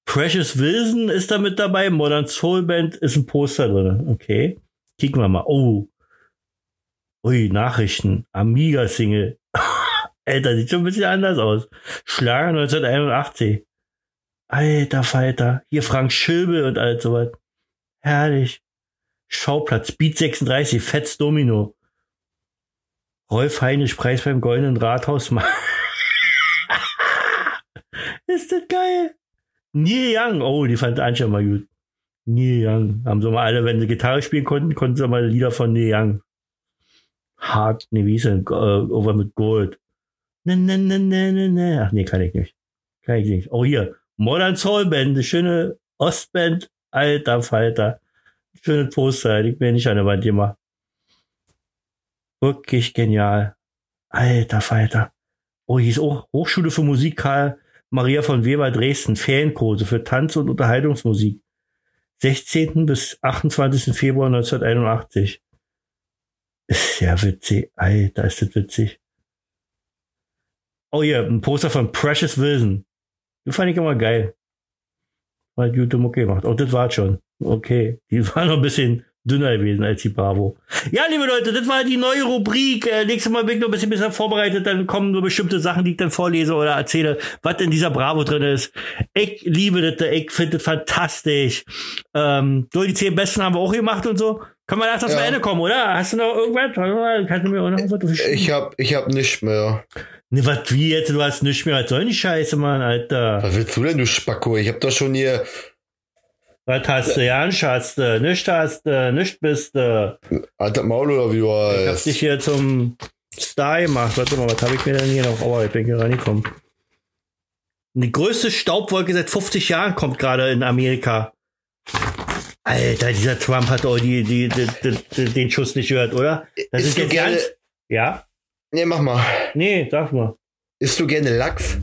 Precious Wilson ist da mit dabei, Modern Soul Band ist ein Poster drin. Okay. Kicken wir mal. Oh. Ui, Nachrichten. Amiga-Single. Alter, sieht schon ein bisschen anders aus. Schlager 1981. Alter Falter. Hier Frank Schilbe und all sowas. Herrlich. Schauplatz. Beat 36. Fetz Domino. Rolf Heinrich Preis beim Goldenen Rathaus. Ist das geil? Neil Young. Oh, die fand Anja mal gut. Neil Young. Haben sie mal alle, wenn sie Gitarre spielen konnten, konnten sie mal Lieder von Neil Young. Hart, ne, wie hieß denn? Uh, over mit Gold. Ne, ne, ne, ne, ne, ne. Ach nee, kann ich nicht. Kann ich nicht. Oh, hier. Modern Soul Band, eine schöne Ostband. Alter Falter. Schöne Poster, die mir nicht an der Wand gemacht. Wirklich genial. Alter Falter. Oh, hier ist auch Hochschule für Musik Karl Maria von Weber Dresden. Ferienkurse für Tanz- und Unterhaltungsmusik. 16. bis 28. Februar 1981. Ist ja witzig. Alter, ist das witzig. Oh ja, ein Poster von Precious Wilson. Die fand ich immer geil. Hat gute Mucke gemacht. Oh, das war schon. Okay. Die war noch ein bisschen dünner gewesen als die Bravo. Ja, liebe Leute, das war die neue Rubrik. Äh, nächstes Mal bin ich noch ein bisschen besser vorbereitet. Dann kommen nur bestimmte Sachen, die ich dann vorlese oder erzähle, was in dieser Bravo drin ist. Ich liebe das. Ich finde das fantastisch. Ähm, so, die zehn Besten haben wir auch gemacht und so. Können wir langsam ja. zum Ende kommen, oder? Hast du noch irgendwas? Kannst du mir auch noch was Ich hab, ich hab nichts mehr. Ne, was wie jetzt? Du hast nichts mehr. Was soll die Scheiße, Mann, Alter? Was willst du denn, du Spacko? Ich hab doch schon hier. Was hast du, Jan, Schatz? Nicht hast du, nicht bist du. Alter Maul oder wie du heißt. Ich hab dich hier zum Star gemacht. Warte mal, was habe ich mir denn hier noch? Oh, ich bin hier reingekommen. Die größte Staubwolke seit 50 Jahren kommt gerade in Amerika. Alter, dieser Trump hat auch die, die, die, die, den Schuss nicht gehört, oder? Das ist, ist jetzt gerne, ganz, Ja? Nee, mach mal. Nee, sag mal. Isst du gerne Lachs?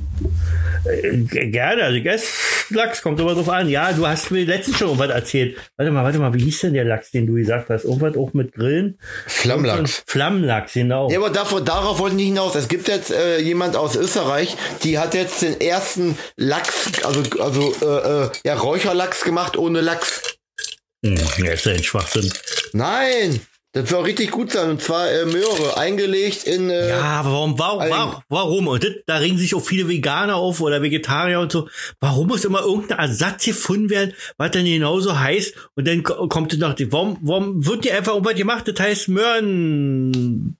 Äh, gerne, also esse Lachs, kommt immer drauf an. Ja, du hast mir letztens schon irgendwas erzählt. Warte mal, warte mal, wie hieß denn der Lachs, den du gesagt hast? Irgendwas auch mit Grillen? Flammlachs. Flammlachs, genau. Ja, aber davor, darauf wollte ich nicht hinaus. Es gibt jetzt äh, jemand aus Österreich, die hat jetzt den ersten Lachs, also, also äh, äh, ja, Räucherlachs gemacht ohne Lachs. Hm, ja, ist ja ein Schwachsinn. Nein! Das soll richtig gut sein. Und zwar äh, Möhre eingelegt in. Äh, ja, aber warum, warum, warum, warum? Und das, da regen sich auch viele Veganer auf oder Vegetarier und so. Warum muss immer irgendein Ersatz gefunden werden, was dann genauso heißt? Und dann kommt es noch, warum, warum wird die einfach irgendwas gemacht? Das heißt Möhren.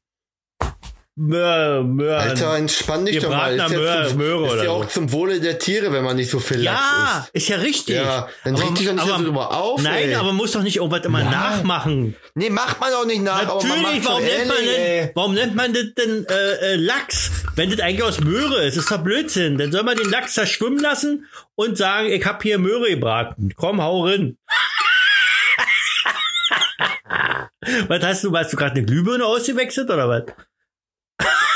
Möhr, Möhr. Alter, entspann dich doch mal. Ist, Möhr, ja, zum, Möhre ist ja auch zum Wohle der Tiere, wenn man nicht so viel Ja, isst. ist ja richtig. Ja, dann reg dich doch nicht aber, so drüber auf. Nein, ey. aber muss doch nicht irgendwas immer Ja. nachmachen. Nee, macht man auch nicht nach. Natürlich, warum nennt, man denn, warum nennt man das denn äh, äh, Lachs? Wenn das eigentlich aus Möhre ist, ist doch Blödsinn. Dann soll man den Lachs da schwimmen lassen und sagen, ich hab hier Möhre gebraten. Komm, hau rein. was hast du, hast du gerade eine Glühbirne ausgewechselt oder was?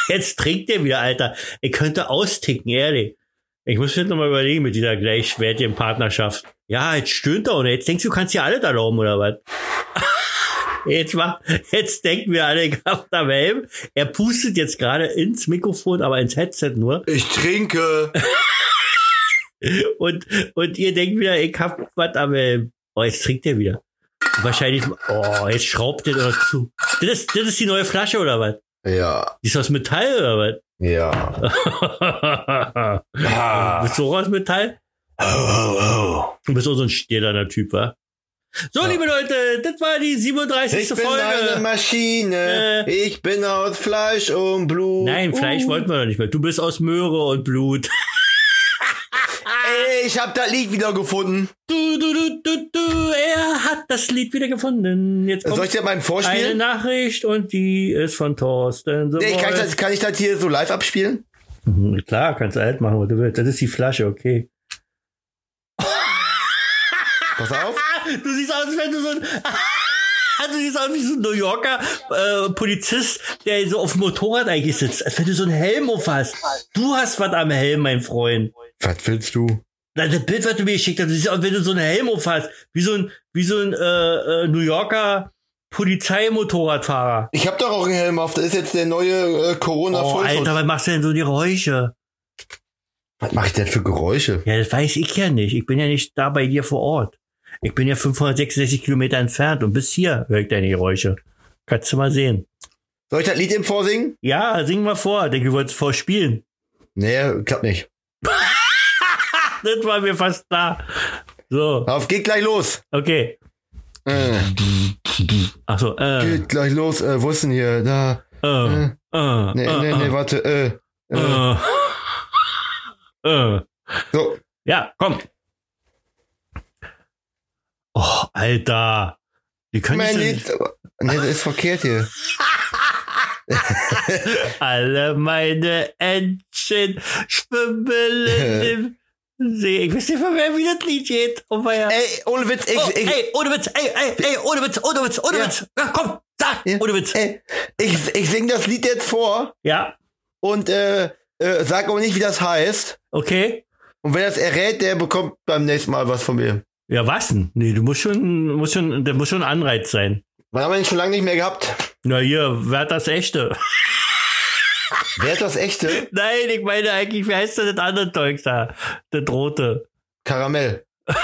Jetzt trinkt der wieder, Alter. Ich könnte austicken, ehrlich. Ich muss mir noch mal überlegen mit dieser gleichwertigen Partnerschaft. Ja, jetzt stöhnt er oder jetzt denkst du, du kannst dir alles erlauben oder was? Jetzt, mach, jetzt denken wir alle, ich hab da Helm. Er pustet jetzt gerade ins Mikrofon, aber ins Headset nur. Ich trinke. Und, und ihr denkt wieder, ich hab was am Helm. Oh, jetzt trinkt er wieder. Wahrscheinlich, oh, jetzt schraubt er noch zu. Das ist, das ist die neue Flasche oder was? Ja, Die ist aus Metall oder was? ja. Ah. Bist du auch aus Metall? Oh, oh, oh. Du bist auch so ein stählerner Typ, wa? So, liebe Leute, das war die 37. Ich bin Folge. eine Maschine. Äh. ich bin aus Fleisch und Blut. Nein, Fleisch Uh. wollten wir doch nicht mehr. Du bist aus Möhre und Blut. Ich hab das Lied wieder gefunden. Du, du, du, du, du, er hat das Lied wieder gefunden. Jetzt Soll ich kommt dir mal eine vorspielen? Nachricht und die ist von Thorsten. Nee, kann, ich das, kann ich das hier so live abspielen? Mhm, Klar, kannst du alt machen, was du willst. Das ist die Flasche, okay. Pass auf. Du siehst aus, als wenn du so ein. Du siehst aus wie so ein New Yorker äh, Polizist, der so auf dem Motorrad eigentlich sitzt, als wenn du so einen Helm auf hast. Du hast was am Helm, mein Freund. Was willst du? Na, Das Bild, was du mir geschickt hast, aus, wenn du so einen Helm auf hast, wie so ein, wie so ein äh, äh, New Yorker Polizeimotorradfahrer. Ich hab doch auch einen Helm auf. Das ist jetzt der neue äh, corona Oh, Alter, was machst du denn so die Geräusche? Was mache ich denn für Geräusche? Ja, das weiß ich ja nicht. Ich bin ja nicht da bei dir vor Ort. Ich bin ja 566 Kilometer entfernt und bis hier höre ich deine Geräusche. Kannst du mal sehen. Soll ich das Lied eben vorsingen? Ja, sing mal vor. Denke, du wolltest vorspielen. Nee, klappt nicht. Das war mir fast klar. So, Auf, geht gleich los. okay. Äh, Achso, äh, geht gleich los. Äh, wo ist denn hier? Da. äh, äh, Nee, äh, nee, nee, warte. Äh, äh. äh, äh. So. Ja, komm. Oh, Alter. Wie können Mein Sie Lied. Nee, das ist verkehrt hier. alle meine Entchen schwimmen in See. Ich weiß nicht mehr, wie das Lied geht. Oh, weia. Ey, ohne Witz, ich, oh, ich, ey, ohne Witz, ey, ey, ey, ohne Witz, ohne Witz, ohne Ja. Witz. Ja, komm, sag, Ja. ohne Witz. ey, ich, ich sing das Lied jetzt vor Ja, und äh, äh, sag aber nicht, wie das heißt. okay. Und wer das errät, der bekommt beim nächsten Mal was von mir. Ja, was denn? Nee, du musst schon, musst schon, der muss schon ein Anreiz sein. Wann haben wir den schon lange nicht mehr gehabt? Na hier, wer hat das Echte? Wer hat das echte? Nein, ich meine eigentlich, wie heißt denn das andere Zeug da? Das rote. Karamell.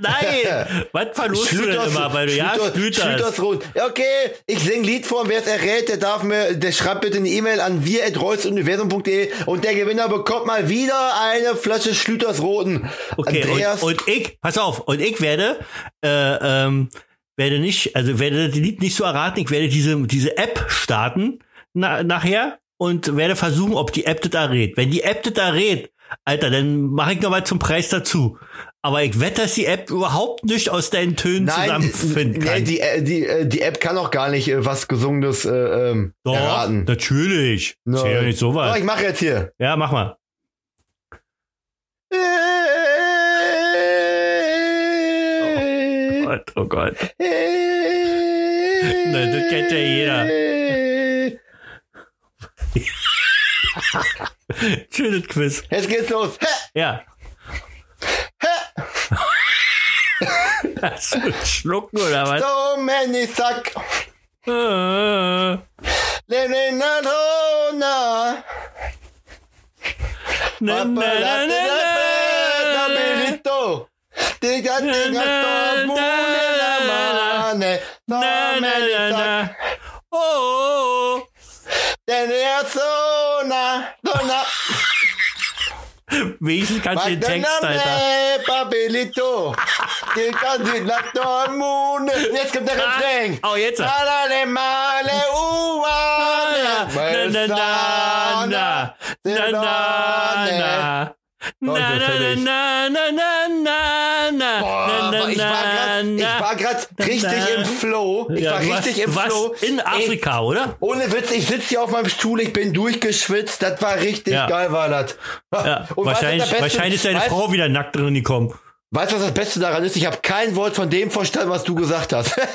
Nein! Was verlust du denn Schlüters- immer, weil du ja Schlüters. Ja, okay, ich sing Lied vor und wer es errät, der darf mir, der schreibt bitte eine E-Mail an wir.reusuniversum.de und der Gewinner bekommt mal wieder eine Flasche Schlütersroten. Okay, Andreas, und, und ich, pass auf, und ich werde, äh, ähm, werde nicht, also werde das Lied nicht so erraten, ich werde diese, diese App starten na, nachher und werde versuchen, ob die App das errät. Wenn die App das errät, Alter, dann mache ich noch mal zum Preis dazu. Aber ich wette, dass die App überhaupt nicht aus deinen Tönen nein, zusammenfinden kann. nee, die, äh, die, äh, die App kann auch gar nicht äh, was Gesungenes äh, ähm, Doch, erraten. natürlich. No. Ist ja nicht sowas. ich mache jetzt hier. Ja, mach mal. Gott, oh Gott. Nein, das kennt ja jeder. Schönes Quiz. Jetzt geht's los. Hä? Ja. Einen Schlucken oder was? So many suck. Äh, Living alone. na, na, na, na, na. Abilito. Diga, diga, na, la mane. So many suck. na. Oh, oh, oh. Tenía zona, zona. Wenigstens kannst du den Text, Alter. Papelito. Diga, diga, todo el mundo. Jetzt kommt der Refrain. Oh, jetzt. Male, male, uva. Na, na, na, na. Na, na, na. Na, na, na, na, na, na, na. Boah, Na, na, ich war grad richtig im Flow. Ich Ja, war richtig warst- im Flow. In Afrika, oder? Ohne Witz, ich sitze hier auf meinem Stuhl, ich bin durchgeschwitzt. Das war richtig Ja. geil, war das. Ja, Und wahrscheinlich, Beste- wahrscheinlich ist deine weißt, Frau wieder nackt drin gekommen. Weißt du, was das Beste daran ist? Ich habe kein Wort von dem verstanden, was du gesagt hast.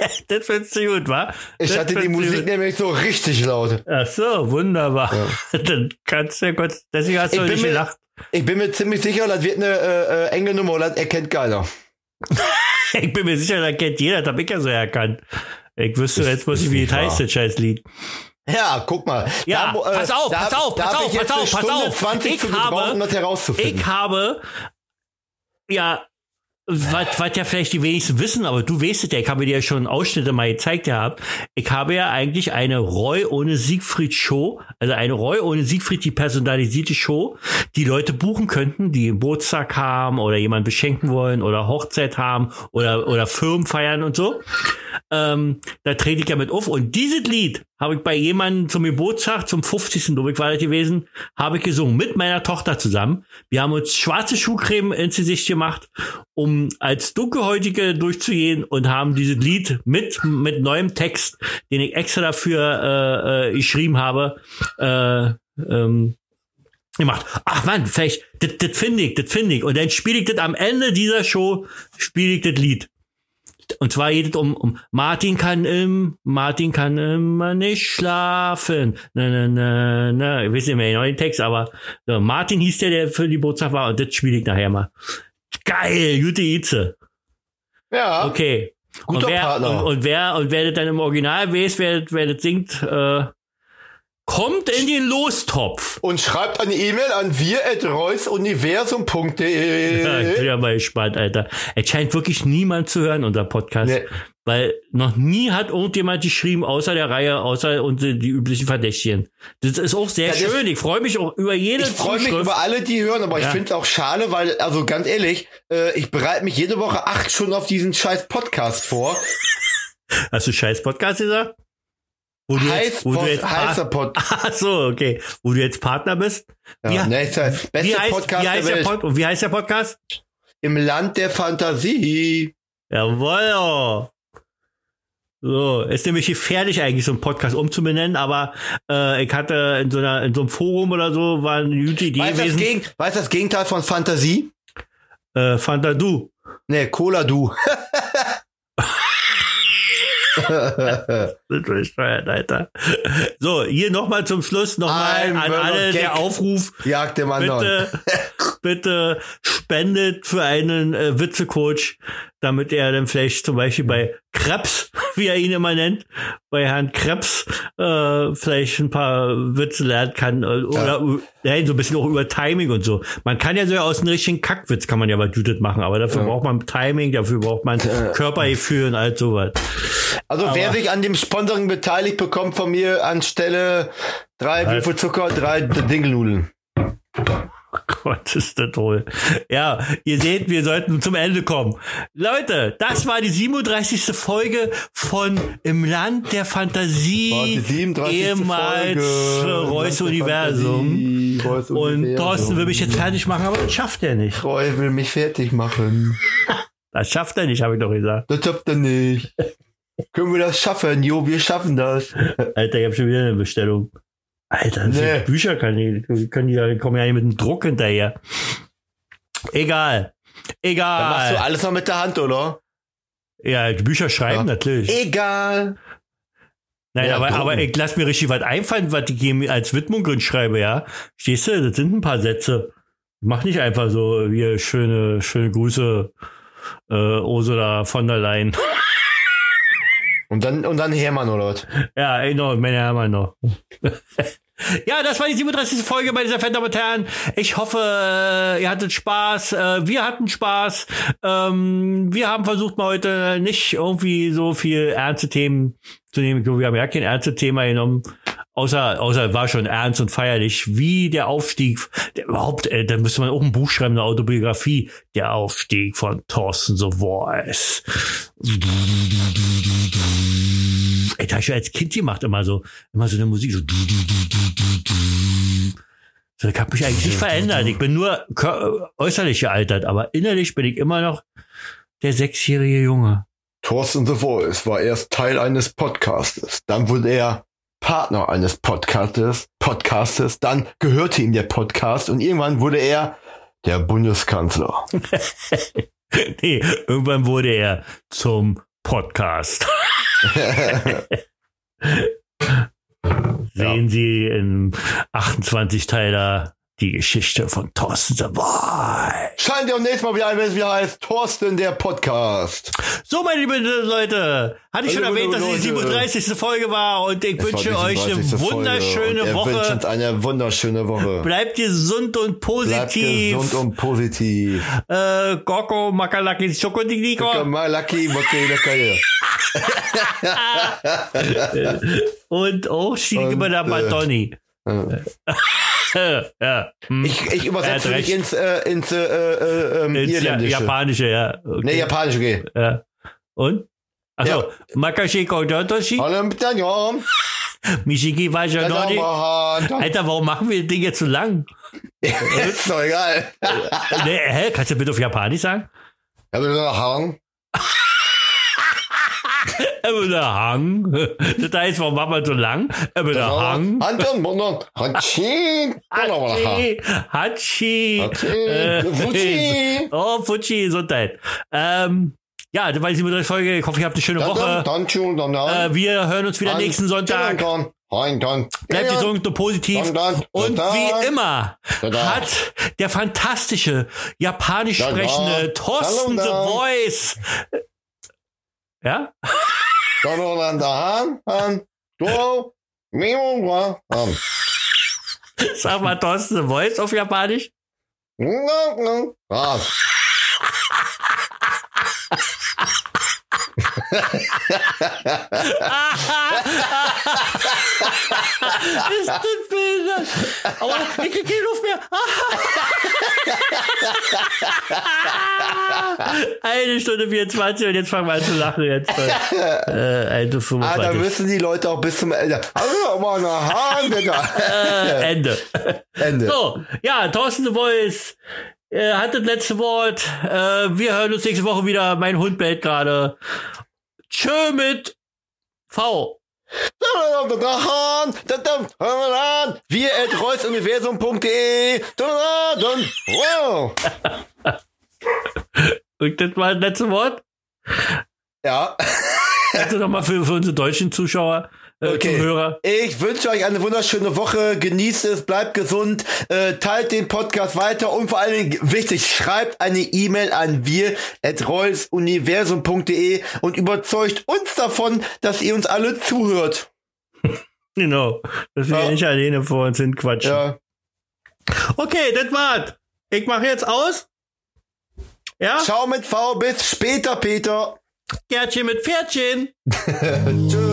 Das findest du gut, wa? Ich Das hatte die Musik nämlich so richtig laut. Ach so, wunderbar. Dann kannst du ja kurz, deswegen hast du nicht mir- gelacht. Ich bin mir ziemlich sicher, das wird eine äh, äh, enge Nummer, das erkennt keiner. Ich bin mir sicher, da kennt jeder, das hab ich ja so erkannt. Ich wüsste, jetzt muss ich, wie das heißt, das scheiß Lied. Ja, guck mal. Ja, wo, äh, pass auf, da, pass auf, da pass auf, pass auf, pass auf. 20 Ich habe- um das herauszufinden. Ich habe, ja, was, was ja vielleicht die wenigsten wissen, aber du weißt es ja, ich habe dir ja schon Ausschnitte mal gezeigt gehabt. Ich habe ja eigentlich eine Roy ohne Siegfried Show, also eine Roy ohne Siegfried, die personalisierte Show, die Leute buchen könnten, die Geburtstag haben oder jemanden beschenken wollen oder Hochzeit haben oder, oder Firmen feiern und so. Ähm, da trete ich ja mit auf. Und dieses Lied habe ich bei jemandem zum Geburtstag, zum 50. glaube war das gewesen, habe ich gesungen mit meiner Tochter zusammen. Wir haben uns schwarze Schuhcreme ins Gesicht gemacht, um als Dunkelhäutige durchzugehen und haben dieses Lied mit, mit neuem Text, den ich extra dafür äh, äh, geschrieben habe, äh, ähm, gemacht. Ach man, vielleicht, das das finde ich, das finde ich. Und dann spiele ich das am Ende dieser Show, spiele ich das Lied. Und zwar geht es um, um Martin kann im, Martin kann immer nicht schlafen. Na, na, na, na. Ich weiß nicht mehr genau den Text, aber so, Martin hieß der, der für die Botschaft war und das spiele ich nachher mal. Geil, gute Itze. ja, Okay. guter und wer, Partner. Und, und wer, und wer das dann im Original weiß, wer, wer das singt, äh, kommt in den Lostopf. Und schreibt eine E-Mail an wir.reusuniversum.de. Ja, ich bin ja mal gespannt, Alter. Es scheint wirklich niemand zu hören, unser Podcast. Nee. Weil noch nie hat irgendjemand geschrieben, außer der Reihe, außer und die üblichen Verdächtigen. Das ist auch sehr das- schön. Ich freue mich auch über jede Ich freue mich über alle, die hören, aber ich Ja. finde es auch schade, weil, also ganz ehrlich, äh, ich bereite mich jede Woche acht Stunden auf diesen scheiß Podcast vor. Hast du scheiß Podcast gesagt? Wo du Heiß, jetzt, wo du jetzt heißer Pod. Ach so, okay. Wo du jetzt Partner bist? Ja, Wie- ne, ist der Wie beste heißt, Podcast wie, heißt der der. Pod und wie heißt der Podcast? Im Land der Fantasie. Jawoll. So, ist nämlich gefährlich eigentlich, so einen Podcast umzubenennen, aber äh, ich hatte in so einer, in so einem Forum oder so, war eine gute Idee Weißt du das, gewesen. Gegen, weißt du das Gegenteil von Fantasie? Äh, Fanta Du. Ne, Cola Du. Ist bescheuert, Alter. So, hier nochmal zum Schluss nochmal an alle der Aufruf. Jagd dem anderen. Bitte, bitte spendet für einen äh, Witzecoach, damit er dann vielleicht zum Beispiel bei Krebs, wie er ihn immer nennt, bei Herrn Krebs äh, vielleicht ein paar Witze lernen kann äh, oder ja. so ein bisschen auch über Timing und so. Man kann ja so aus einem richtigen Kackwitz kann man ja bei Judith machen, aber dafür Ja. braucht man Timing, dafür braucht man Körpergefühl und all sowas. Also wer Aber- sich an dem Sponsoring beteiligt, bekommt von mir anstelle drei Drei- Würfel Zucker, drei Dingelnudeln. Gott, ist das toll. Ja, ihr seht, wir sollten zum Ende kommen. Leute, das war die 37. Folge von Im Land der Fantasie, War die 37. ehemals. Reus Universum. Fantasie, Reus Und. Thorsten will mich jetzt fertig machen, aber das schafft er nicht. Roy will mich fertig machen. Das schafft er nicht, habe ich doch gesagt. Das schafft er nicht. Können wir das schaffen? Jo, wir schaffen das. Alter, ich habe schon wieder eine Bestellung. Alter, Nee. Bücher kann die, können die, kommen ja nicht mit einem Druck hinterher. Egal. Egal. Dann machst du alles noch mit der Hand, oder? ja, die Bücher schreiben Ja. natürlich. Egal. Nein, Ja, aber, drum. aber ich lass mir richtig was einfallen, was ich als Widmung drin schreibe, ja. Stehst du? Das sind ein paar Sätze. Mach nicht einfach so, hier, schöne, schöne Grüße, äh, Ursula von der Leyen. Und dann, und dann Hermann, oder was? ja, genau, meine Herren noch. Ja, das war die 37. Folge bei dieser Fan Damen und Herren. Ich hoffe, äh, ihr hattet Spaß. Äh, Wir hatten Spaß. Ähm, Wir haben versucht, mal heute nicht irgendwie so viel ernste Themen zu nehmen. Ich Wir haben ja kein ernstes Thema genommen. Außer, außer war schon ernst und feierlich, wie der Aufstieg, der, überhaupt, äh, da müsste man auch ein Buch schreiben, eine Autobiografie, der Aufstieg von Thorsten The Voice. Ey, da hab ich schon als Kind gemacht, immer so, immer so eine Musik, so. So, ich habe mich eigentlich nicht verändert. Ich bin nur äußerlich gealtert, aber innerlich bin ich immer noch der sechsjährige Junge. Thorsten The Voice war erst Teil eines Podcastes. Dann wurde er Partner eines Podcastes, Podcastes. Dann gehörte ihm der Podcast und irgendwann wurde er der Bundeskanzler. nee, irgendwann wurde er zum Podcast. Sehen Sie im 28-Teiler die Geschichte von Thorsten the Voice. Schalten Sie auch nächstes Mal wieder ein, wenn es wieder heißt Thorsten der Podcast. So, meine lieben Leute, hatte ich schon Hallo, erwähnt, dass es die Leute. 37. Folge war und ich Es wünsche euch eine 37. Folge wunderschöne und er wünscht Woche. uns eine wunderschöne Woche. Bleibt gesund und Bleibt positiv. gesund und positiv. äh, Goko, Makalaki, Schokodiniko. Malaki, Mokke, Lecker. Und auch Schiege äh, Madonni. ja. hm. Ich, ich Er übersetze mich recht. ins, äh, ins äh, äh, ähm, Ins. Japanische, ja. Okay. Nee, Japanisch, okay. ja. Und? Achso, Ja. Makashi Kodotoshi. Mishiki Wajanoni. Alter, warum machen wir das Ding jetzt so lang? Ist doch egal. nee, hä? Kannst du bitte auf Japanisch sagen? Ja, bitte noch Hang. Aber der Hang. Das heißt, warum machen wir so lang? Aber der Hang. Anton, Mundon. Hachi. Hachi. Hachi. Hachi. Äh. Oh, Fuji, Gesundheit. Ähm, ja, das war die 37. Folge. Ich hoffe, ihr habt eine schöne Woche. Äh, wir hören uns wieder nächsten Sonntag. Bleibt gesund und positiv. Und wie immer hat der fantastische, japanisch sprechende Thorsten The. Voice. Ja? Dann, dann, dann. Du, Sag mal, Thorsten, The Voice auf Japanisch? ist das behindert? Aber ich krieg keine Luft mehr. Eine Stunde 24 und jetzt fangen wir an zu lachen. Jetzt. Äh, eine Ah, 25. da müssen die Leute auch bis zum Ende. Also, mal nach Hahn, Digga. äh, Ende. Ende. So, ja, Thorsten The Voice äh, hat das letzte Wort. Äh, wir hören uns nächste Woche wieder. Mein Hund bellt gerade. Tschö mit V. Wir at reusuniversum.de. Wow. Und das war das letzte Wort. Ja. Also nochmal für, für unsere deutschen Zuschauer, äh, Okay. Zuhörer. Ich wünsche euch eine wunderschöne Woche. Genießt es, bleibt gesund, äh, teilt den Podcast weiter und vor allen Dingen wichtig, schreibt eine E-Mail an wir at universum.de und überzeugt uns davon, dass ihr uns alle zuhört. Genau. Dass wir Ja. nicht alleine vor uns hin quatschen. Ja. Okay, das war's. Ich mache jetzt aus. Ja? Ciao mit V, bis später, Peter. Gärtchen mit Pferdchen. Tschö.